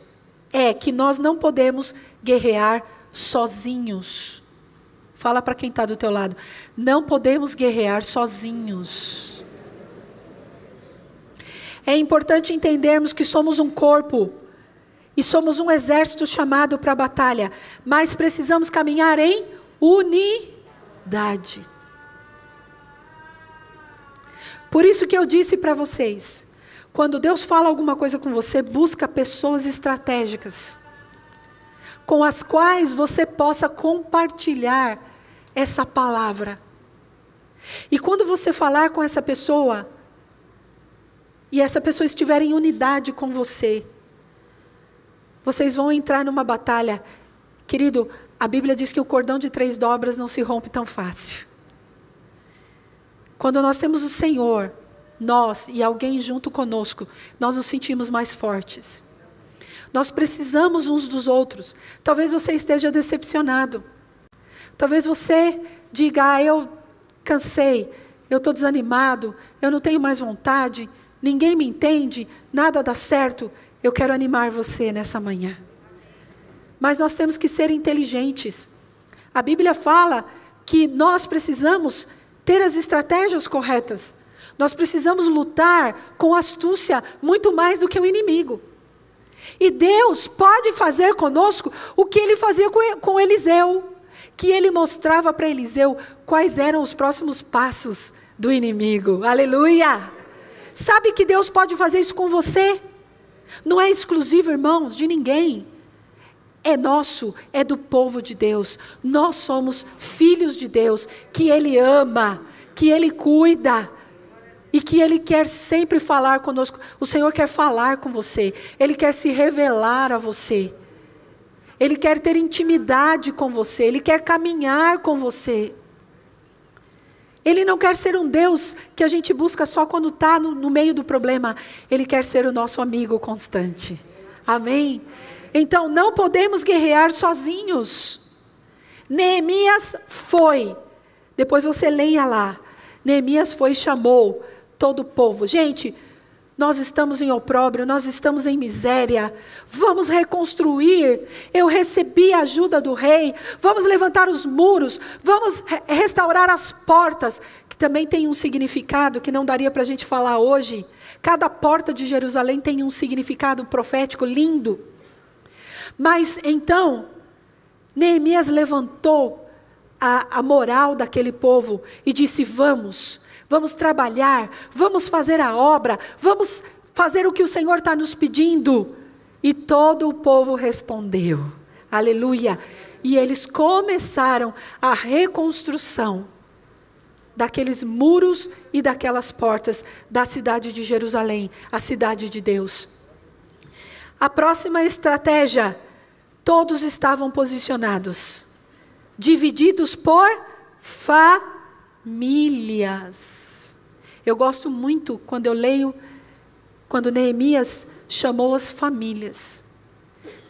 é que nós não podemos guerrear sozinhos. Fala para quem está do teu lado. Não podemos guerrear sozinhos. É importante entendermos que somos um corpo e somos um exército chamado para a batalha, mas precisamos caminhar em unidade. Por isso que eu disse para vocês, quando Deus fala alguma coisa com você, busca pessoas estratégicas com as quais você possa compartilhar essa palavra. E quando você falar com essa pessoa, e essa pessoa estiver em unidade com você, vocês vão entrar numa batalha. Querido, a Bíblia diz que o cordão de três dobras não se rompe tão fácil. Quando nós temos o Senhor, nós e alguém junto conosco, nós nos sentimos mais fortes. Nós precisamos uns dos outros. Talvez você esteja decepcionado. Talvez você diga: ah, eu cansei, eu estou desanimado, eu não tenho mais vontade, ninguém me entende, nada dá certo. Eu quero animar você nessa manhã. Mas nós temos que ser inteligentes. A Bíblia fala que nós precisamos ter as estratégias corretas. Nós precisamos lutar com astúcia muito mais do que o inimigo. E Deus pode fazer conosco o que ele fazia com Eliseu, que ele mostrava para Eliseu quais eram os próximos passos do inimigo. Aleluia! Sabe que Deus pode fazer isso com você? Não é exclusivo, irmãos, de ninguém. É nosso, é do povo de Deus. Nós somos filhos de Deus, que Ele ama, que Ele cuida e que Ele quer sempre falar conosco. O Senhor quer falar com você, Ele quer se revelar a você, Ele quer ter intimidade com você, Ele quer caminhar com você. Ele não quer ser um Deus que a gente busca só quando está no, no meio do problema, Ele quer ser o nosso amigo constante. Amém? Então, não podemos guerrear sozinhos. Neemias foi. Depois você leia lá. Neemias foi e chamou todo o povo. Gente, nós estamos em opróbrio, nós estamos em miséria. Vamos reconstruir. Eu recebi a ajuda do rei. Vamos levantar os muros. Vamos re restaurar as portas, que também tem um significado que não daria para a gente falar hoje. Cada porta de Jerusalém tem um significado profético lindo. Mas então, Neemias levantou a, a moral daquele povo e disse: Vamos, vamos trabalhar, vamos fazer a obra, vamos fazer o que o Senhor está nos pedindo. E todo o povo respondeu: Aleluia. E eles começaram a reconstrução daqueles muros e daquelas portas da cidade de Jerusalém, a cidade de Deus. A próxima estratégia, todos estavam posicionados, divididos por fa famílias. Eu gosto muito quando eu leio, quando Neemias chamou as famílias.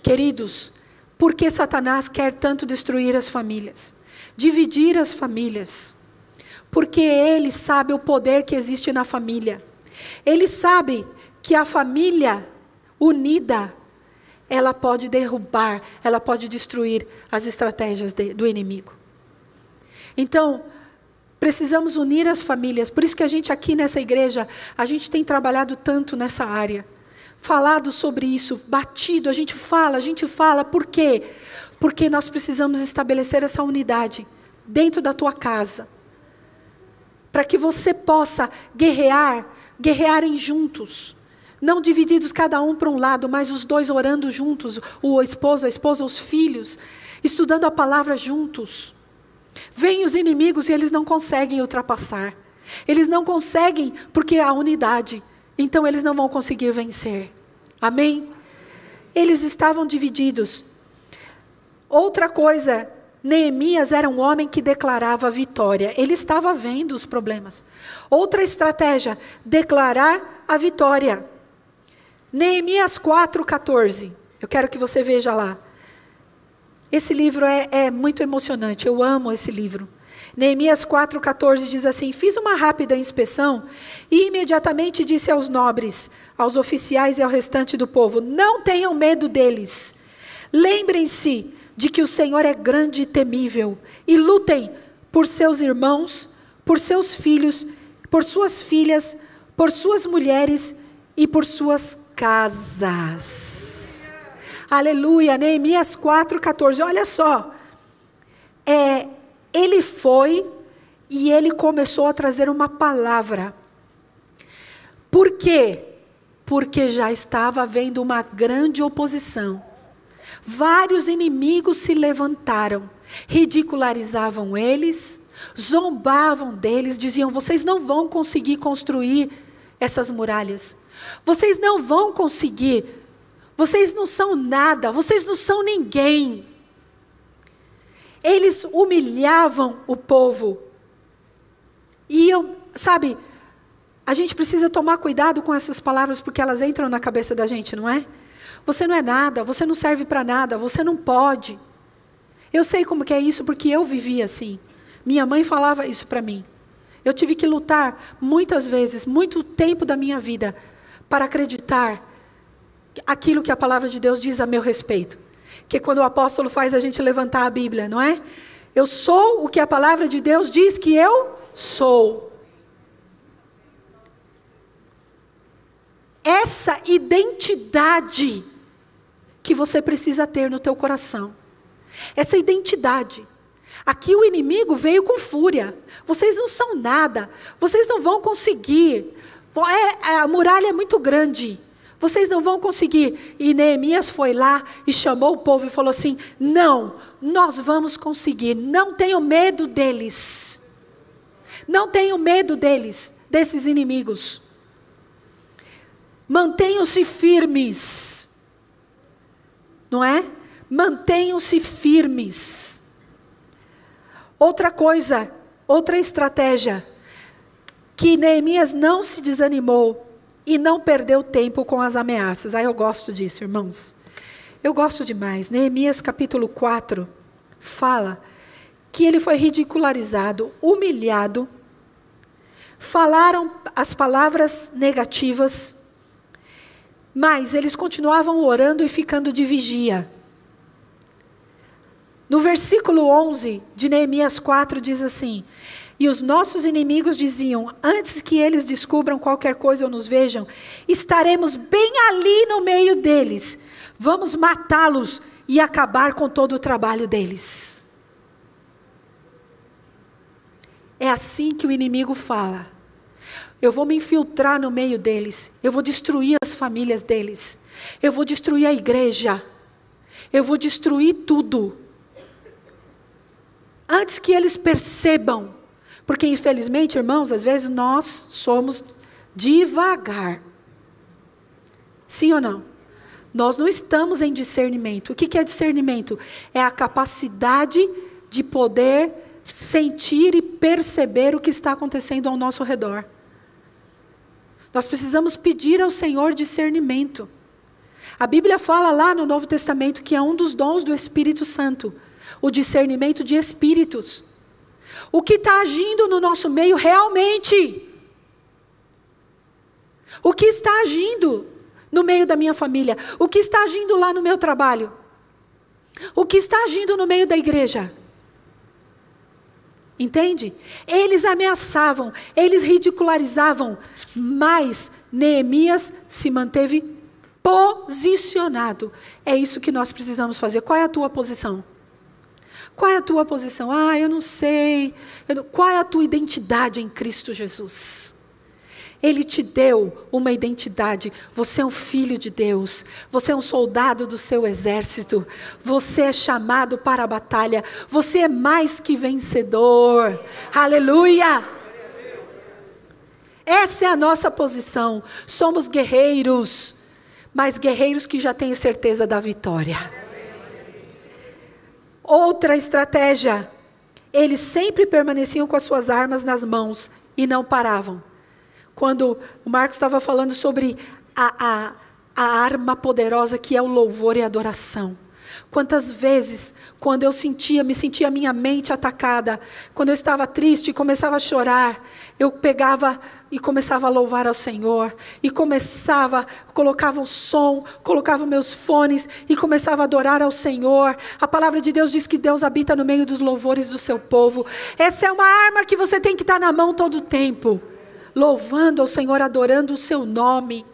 Queridos, por que Satanás quer tanto destruir as famílias? Dividir as famílias. Porque ele sabe o poder que existe na família. Ele sabe que a família unida, ela pode derrubar, ela pode destruir as estratégias de, do inimigo. Então, Precisamos unir as famílias. Por isso que a gente aqui nessa igreja, a gente tem trabalhado tanto nessa área. Falado sobre isso, batido, a gente fala, a gente fala. Por quê? Porque nós precisamos estabelecer essa unidade dentro da tua casa. Para que você possa guerrear, guerrearem juntos. Não divididos cada um para um lado, mas os dois orando juntos, o esposo, a esposa, os filhos, estudando a palavra juntos. Vêm os inimigos e eles não conseguem ultrapassar. Eles não conseguem porque há unidade. Então eles não vão conseguir vencer. Amém? Eles estavam divididos. Outra coisa, Neemias era um homem que declarava vitória. Ele estava vendo os problemas. Outra estratégia, declarar a vitória. Neemias 4,14. Eu quero que você veja lá. Esse livro é, é muito emocionante, eu amo esse livro. Neemias 4,14 diz assim: Fiz uma rápida inspeção e imediatamente disse aos nobres, aos oficiais e ao restante do povo: Não tenham medo deles. Lembrem-se de que o Senhor é grande e temível, e lutem por seus irmãos, por seus filhos, por suas filhas, por suas mulheres e por suas casas. Aleluia, Neemias 4,14. Olha só. É, ele foi e ele começou a trazer uma palavra. Por quê? Porque já estava havendo uma grande oposição. Vários inimigos se levantaram, ridicularizavam eles, zombavam deles, diziam: vocês não vão conseguir construir essas muralhas, vocês não vão conseguir vocês não são nada, vocês não são ninguém. Eles humilhavam o povo. E eu, sabe, a gente precisa tomar cuidado com essas palavras porque elas entram na cabeça da gente, não é? Você não é nada, você não serve para nada, você não pode. Eu sei como que é isso porque eu vivi assim. Minha mãe falava isso para mim. Eu tive que lutar muitas vezes, muito tempo da minha vida, para acreditar aquilo que a palavra de Deus diz a meu respeito. Que quando o apóstolo faz a gente levantar a Bíblia, não é? Eu sou o que a palavra de Deus diz que eu sou. Essa identidade que você precisa ter no teu coração. Essa identidade. Aqui o inimigo veio com fúria. Vocês não são nada. Vocês não vão conseguir. É, a muralha é muito grande. Vocês não vão conseguir. E Neemias foi lá e chamou o povo e falou assim: Não, nós vamos conseguir. Não tenham medo deles. Não tenham medo deles, desses inimigos. Mantenham-se firmes. Não é? Mantenham-se firmes. Outra coisa, outra estratégia, que Neemias não se desanimou e não perdeu tempo com as ameaças. Ah, eu gosto disso, irmãos. Eu gosto demais. Neemias capítulo 4 fala que ele foi ridicularizado, humilhado, falaram as palavras negativas, mas eles continuavam orando e ficando de vigia. No versículo 11 de Neemias 4 diz assim: e os nossos inimigos diziam: Antes que eles descubram qualquer coisa ou nos vejam, estaremos bem ali no meio deles. Vamos matá-los e acabar com todo o trabalho deles. É assim que o inimigo fala. Eu vou me infiltrar no meio deles. Eu vou destruir as famílias deles. Eu vou destruir a igreja. Eu vou destruir tudo. Antes que eles percebam porque, infelizmente, irmãos, às vezes nós somos devagar. Sim ou não? Nós não estamos em discernimento. O que é discernimento? É a capacidade de poder sentir e perceber o que está acontecendo ao nosso redor. Nós precisamos pedir ao Senhor discernimento. A Bíblia fala lá no Novo Testamento que é um dos dons do Espírito Santo, o discernimento de espíritos o que está agindo no nosso meio realmente. O que está agindo no meio da minha família? O que está agindo lá no meu trabalho? O que está agindo no meio da igreja? Entende? Eles ameaçavam, eles ridicularizavam, mas Neemias se manteve posicionado. É isso que nós precisamos fazer. Qual é a tua posição? Qual é a tua posição? Ah, eu não sei. Eu não... Qual é a tua identidade em Cristo Jesus? Ele te deu uma identidade. Você é um filho de Deus. Você é um soldado do seu exército. Você é chamado para a batalha. Você é mais que vencedor. Aleluia! Essa é a nossa posição. Somos guerreiros, mas guerreiros que já têm certeza da vitória. Outra estratégia. Eles sempre permaneciam com as suas armas nas mãos e não paravam. Quando o Marcos estava falando sobre a, a, a arma poderosa que é o louvor e a adoração. Quantas vezes, quando eu sentia, me sentia minha mente atacada, quando eu estava triste e começava a chorar, eu pegava e começava a louvar ao Senhor, e começava, colocava o som, colocava meus fones e começava a adorar ao Senhor. A palavra de Deus diz que Deus habita no meio dos louvores do seu povo. Essa é uma arma que você tem que estar na mão todo o tempo, louvando ao Senhor, adorando o seu nome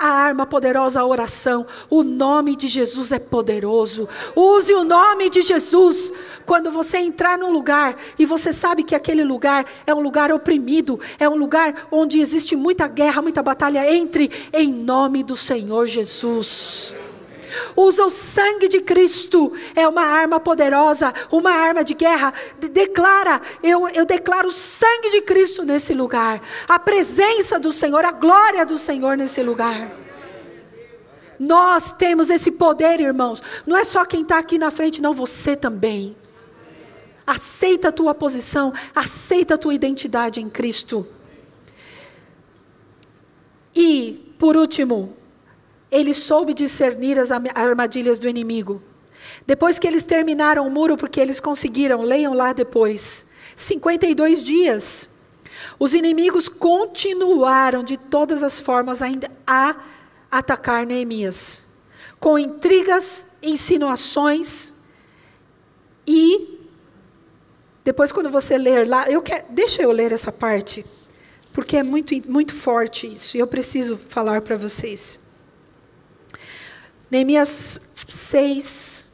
a arma poderosa, a oração. O nome de Jesus é poderoso. Use o nome de Jesus. Quando você entrar num lugar e você sabe que aquele lugar é um lugar oprimido, é um lugar onde existe muita guerra, muita batalha, entre em nome do Senhor Jesus. Usa o sangue de Cristo, é uma arma poderosa, uma arma de guerra. De declara, eu, eu declaro o sangue de Cristo nesse lugar, a presença do Senhor, a glória do Senhor nesse lugar. Nós temos esse poder, irmãos. Não é só quem está aqui na frente, não, você também. Aceita a tua posição, aceita a tua identidade em Cristo. E, por último, ele soube discernir as armadilhas do inimigo. Depois que eles terminaram o muro, porque eles conseguiram, leiam lá depois, 52 dias. Os inimigos continuaram de todas as formas ainda a atacar Neemias, com intrigas, insinuações e depois quando você ler lá, eu quero, deixa eu ler essa parte, porque é muito muito forte isso, e eu preciso falar para vocês. Neemias 6.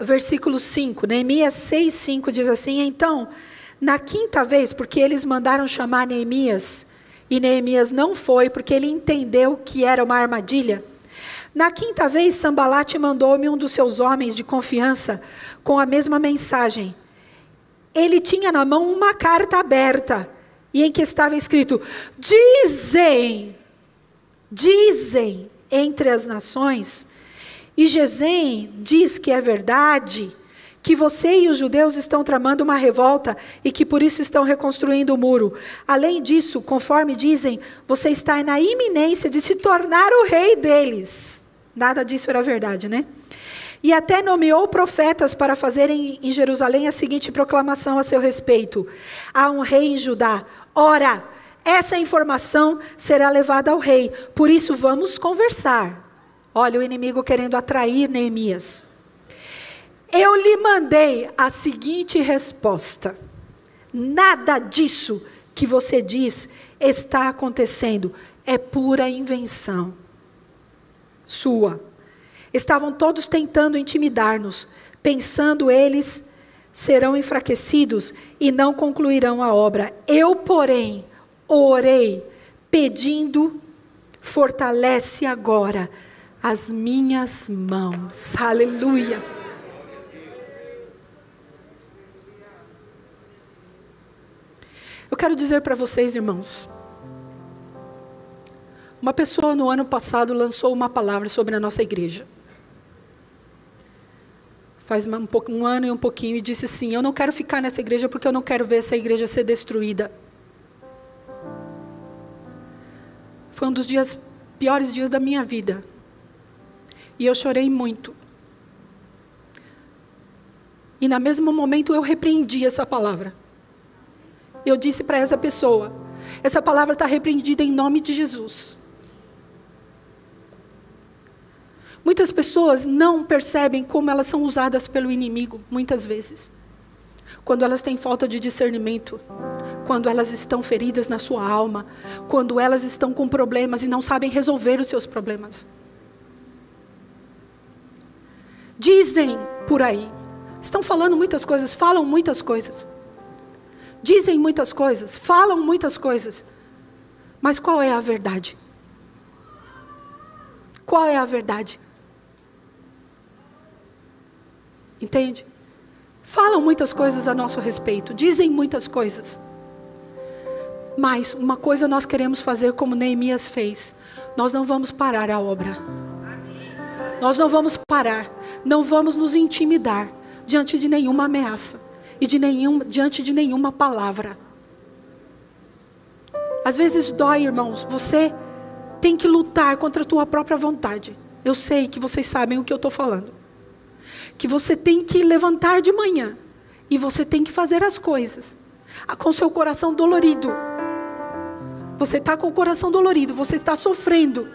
Versículo 5, Neemias 6, 5 diz assim: Então, na quinta vez, porque eles mandaram chamar Neemias, e Neemias não foi, porque ele entendeu que era uma armadilha. Na quinta vez, Sambalate mandou-me um dos seus homens de confiança com a mesma mensagem ele tinha na mão uma carta aberta e em que estava escrito: Dizem, dizem entre as nações, e Gesem diz que é verdade, que você e os judeus estão tramando uma revolta e que por isso estão reconstruindo o muro. Além disso, conforme dizem, você está na iminência de se tornar o rei deles. Nada disso era verdade, né? E até nomeou profetas para fazerem em Jerusalém a seguinte proclamação a seu respeito: Há um rei em Judá. Ora, essa informação será levada ao rei, por isso vamos conversar. Olha o inimigo querendo atrair Neemias. Eu lhe mandei a seguinte resposta: Nada disso que você diz está acontecendo, é pura invenção sua. Estavam todos tentando intimidar-nos, pensando eles serão enfraquecidos e não concluirão a obra. Eu, porém, orei, pedindo, fortalece agora as minhas mãos. Aleluia. Eu quero dizer para vocês, irmãos, uma pessoa no ano passado lançou uma palavra sobre a nossa igreja faz um, pouco, um ano e um pouquinho, e disse assim: Eu não quero ficar nessa igreja porque eu não quero ver essa igreja ser destruída. Foi um dos dias piores dias da minha vida. E eu chorei muito. E no mesmo momento eu repreendi essa palavra. Eu disse para essa pessoa: essa palavra está repreendida em nome de Jesus. Muitas pessoas não percebem como elas são usadas pelo inimigo, muitas vezes. Quando elas têm falta de discernimento, quando elas estão feridas na sua alma, quando elas estão com problemas e não sabem resolver os seus problemas. Dizem por aí. Estão falando muitas coisas, falam muitas coisas. Dizem muitas coisas, falam muitas coisas. Mas qual é a verdade? Qual é a verdade? Entende? Falam muitas coisas a nosso respeito, dizem muitas coisas. Mas uma coisa nós queremos fazer como Neemias fez: nós não vamos parar a obra. Nós não vamos parar, não vamos nos intimidar diante de nenhuma ameaça e de nenhum, diante de nenhuma palavra. Às vezes dói, irmãos, você tem que lutar contra a tua própria vontade. Eu sei que vocês sabem o que eu estou falando. Que você tem que levantar de manhã e você tem que fazer as coisas com seu coração dolorido. Você está com o coração dolorido, você está sofrendo.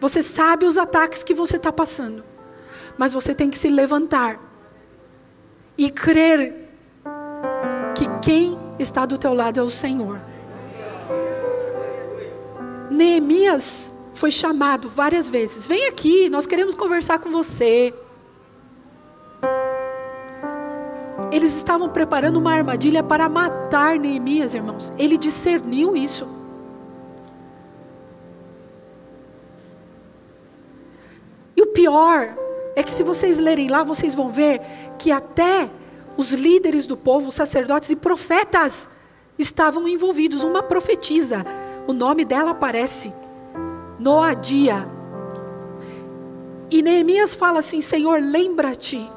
Você sabe os ataques que você está passando. Mas você tem que se levantar e crer que quem está do teu lado é o Senhor. Neemias foi chamado várias vezes. Vem aqui, nós queremos conversar com você. Eles estavam preparando uma armadilha para matar Neemias, irmãos. Ele discerniu isso. E o pior é que se vocês lerem lá, vocês vão ver que até os líderes do povo, sacerdotes e profetas estavam envolvidos. Uma profetisa, o nome dela aparece, Noadia. E Neemias fala assim: Senhor, lembra-te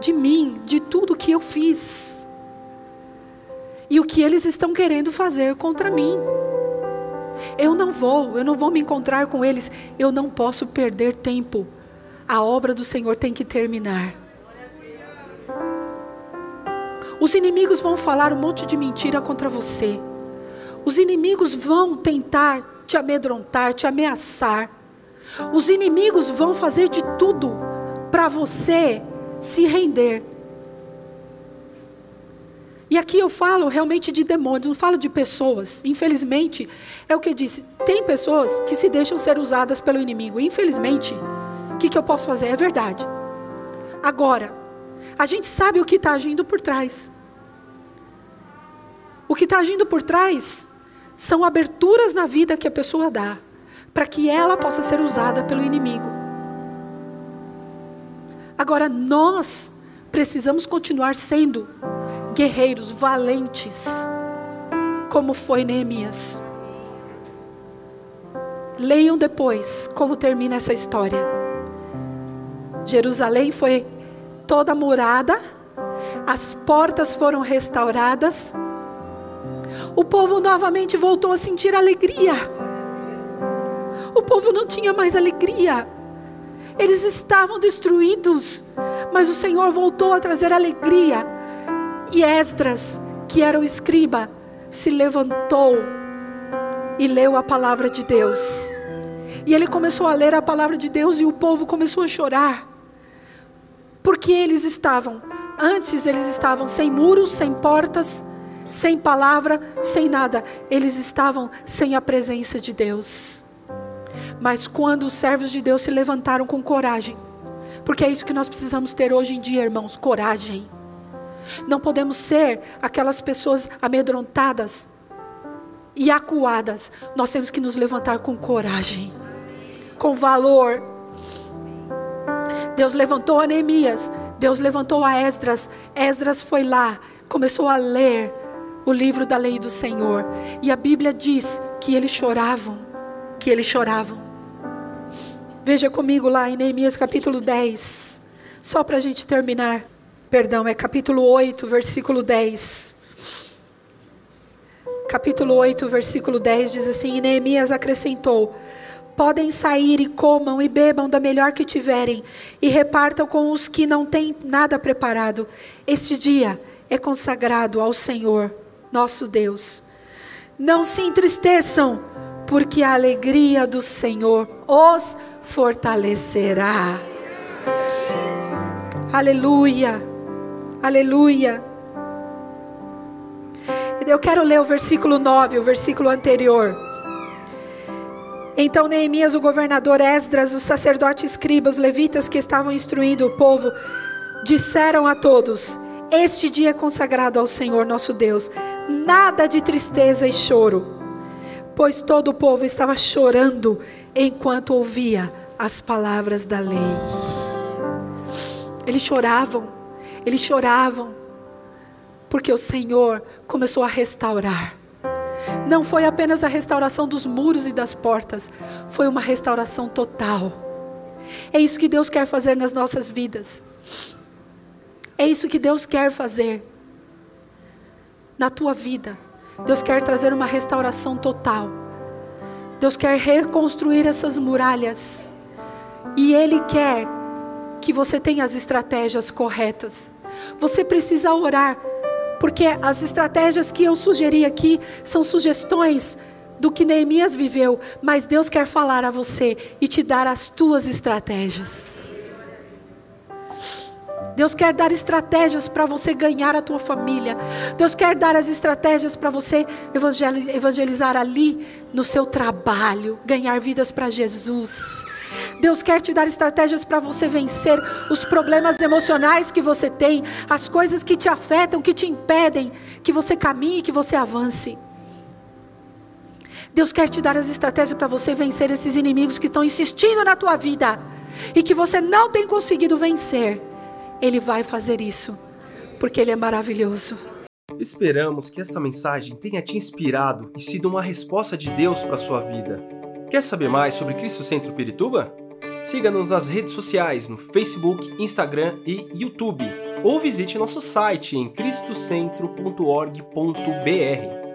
de mim, de tudo que eu fiz. E o que eles estão querendo fazer contra mim. Eu não vou, eu não vou me encontrar com eles, eu não posso perder tempo. A obra do Senhor tem que terminar. Os inimigos vão falar um monte de mentira contra você. Os inimigos vão tentar te amedrontar, te ameaçar. Os inimigos vão fazer de tudo para você se render. E aqui eu falo realmente de demônios, não falo de pessoas. Infelizmente, é o que disse: tem pessoas que se deixam ser usadas pelo inimigo. Infelizmente, o que, que eu posso fazer? É verdade. Agora, a gente sabe o que está agindo por trás. O que está agindo por trás são aberturas na vida que a pessoa dá, para que ela possa ser usada pelo inimigo. Agora, nós precisamos continuar sendo guerreiros valentes, como foi Neemias. Leiam depois como termina essa história. Jerusalém foi toda murada, as portas foram restauradas, o povo novamente voltou a sentir alegria. O povo não tinha mais alegria, eles estavam destruídos, mas o Senhor voltou a trazer alegria. E Esdras, que era o escriba, se levantou e leu a palavra de Deus. E ele começou a ler a palavra de Deus e o povo começou a chorar. Porque eles estavam, antes eles estavam sem muros, sem portas, sem palavra, sem nada. Eles estavam sem a presença de Deus. Mas quando os servos de Deus se levantaram com coragem, porque é isso que nós precisamos ter hoje em dia, irmãos: coragem. Não podemos ser aquelas pessoas amedrontadas e acuadas. Nós temos que nos levantar com coragem, com valor. Deus levantou a Neemias, Deus levantou a Esdras. Esdras foi lá, começou a ler o livro da lei do Senhor. E a Bíblia diz que eles choravam, que eles choravam. Veja comigo lá em Neemias capítulo 10, só para a gente terminar. Perdão, é capítulo 8, versículo 10. Capítulo 8, versículo 10 diz assim: E Neemias acrescentou: Podem sair e comam e bebam da melhor que tiverem, e repartam com os que não têm nada preparado. Este dia é consagrado ao Senhor, nosso Deus. Não se entristeçam, porque a alegria do Senhor os fortalecerá. Aleluia, aleluia. Eu quero ler o versículo 9, o versículo anterior. Então Neemias, o governador Esdras, os sacerdotes escribas, os levitas que estavam instruindo o povo, disseram a todos: Este dia é consagrado ao Senhor nosso Deus, nada de tristeza e choro, pois todo o povo estava chorando enquanto ouvia as palavras da lei. Eles choravam, eles choravam, porque o Senhor começou a restaurar. Não foi apenas a restauração dos muros e das portas, foi uma restauração total. É isso que Deus quer fazer nas nossas vidas. É isso que Deus quer fazer na tua vida. Deus quer trazer uma restauração total. Deus quer reconstruir essas muralhas. E Ele quer que você tenha as estratégias corretas. Você precisa orar, porque as estratégias que eu sugeri aqui são sugestões do que Neemias viveu, mas Deus quer falar a você e te dar as tuas estratégias. Deus quer dar estratégias para você ganhar a tua família. Deus quer dar as estratégias para você evangelizar ali no seu trabalho, ganhar vidas para Jesus. Deus quer te dar estratégias para você vencer os problemas emocionais que você tem, as coisas que te afetam, que te impedem que você caminhe, que você avance. Deus quer te dar as estratégias para você vencer esses inimigos que estão insistindo na tua vida e que você não tem conseguido vencer. Ele vai fazer isso, porque Ele é maravilhoso. Esperamos que esta mensagem tenha te inspirado e sido uma resposta de Deus para a sua vida. Quer saber mais sobre Cristo Centro Pirituba? Siga-nos nas redes sociais no Facebook, Instagram e YouTube, ou visite nosso site em cristocentro.org.br.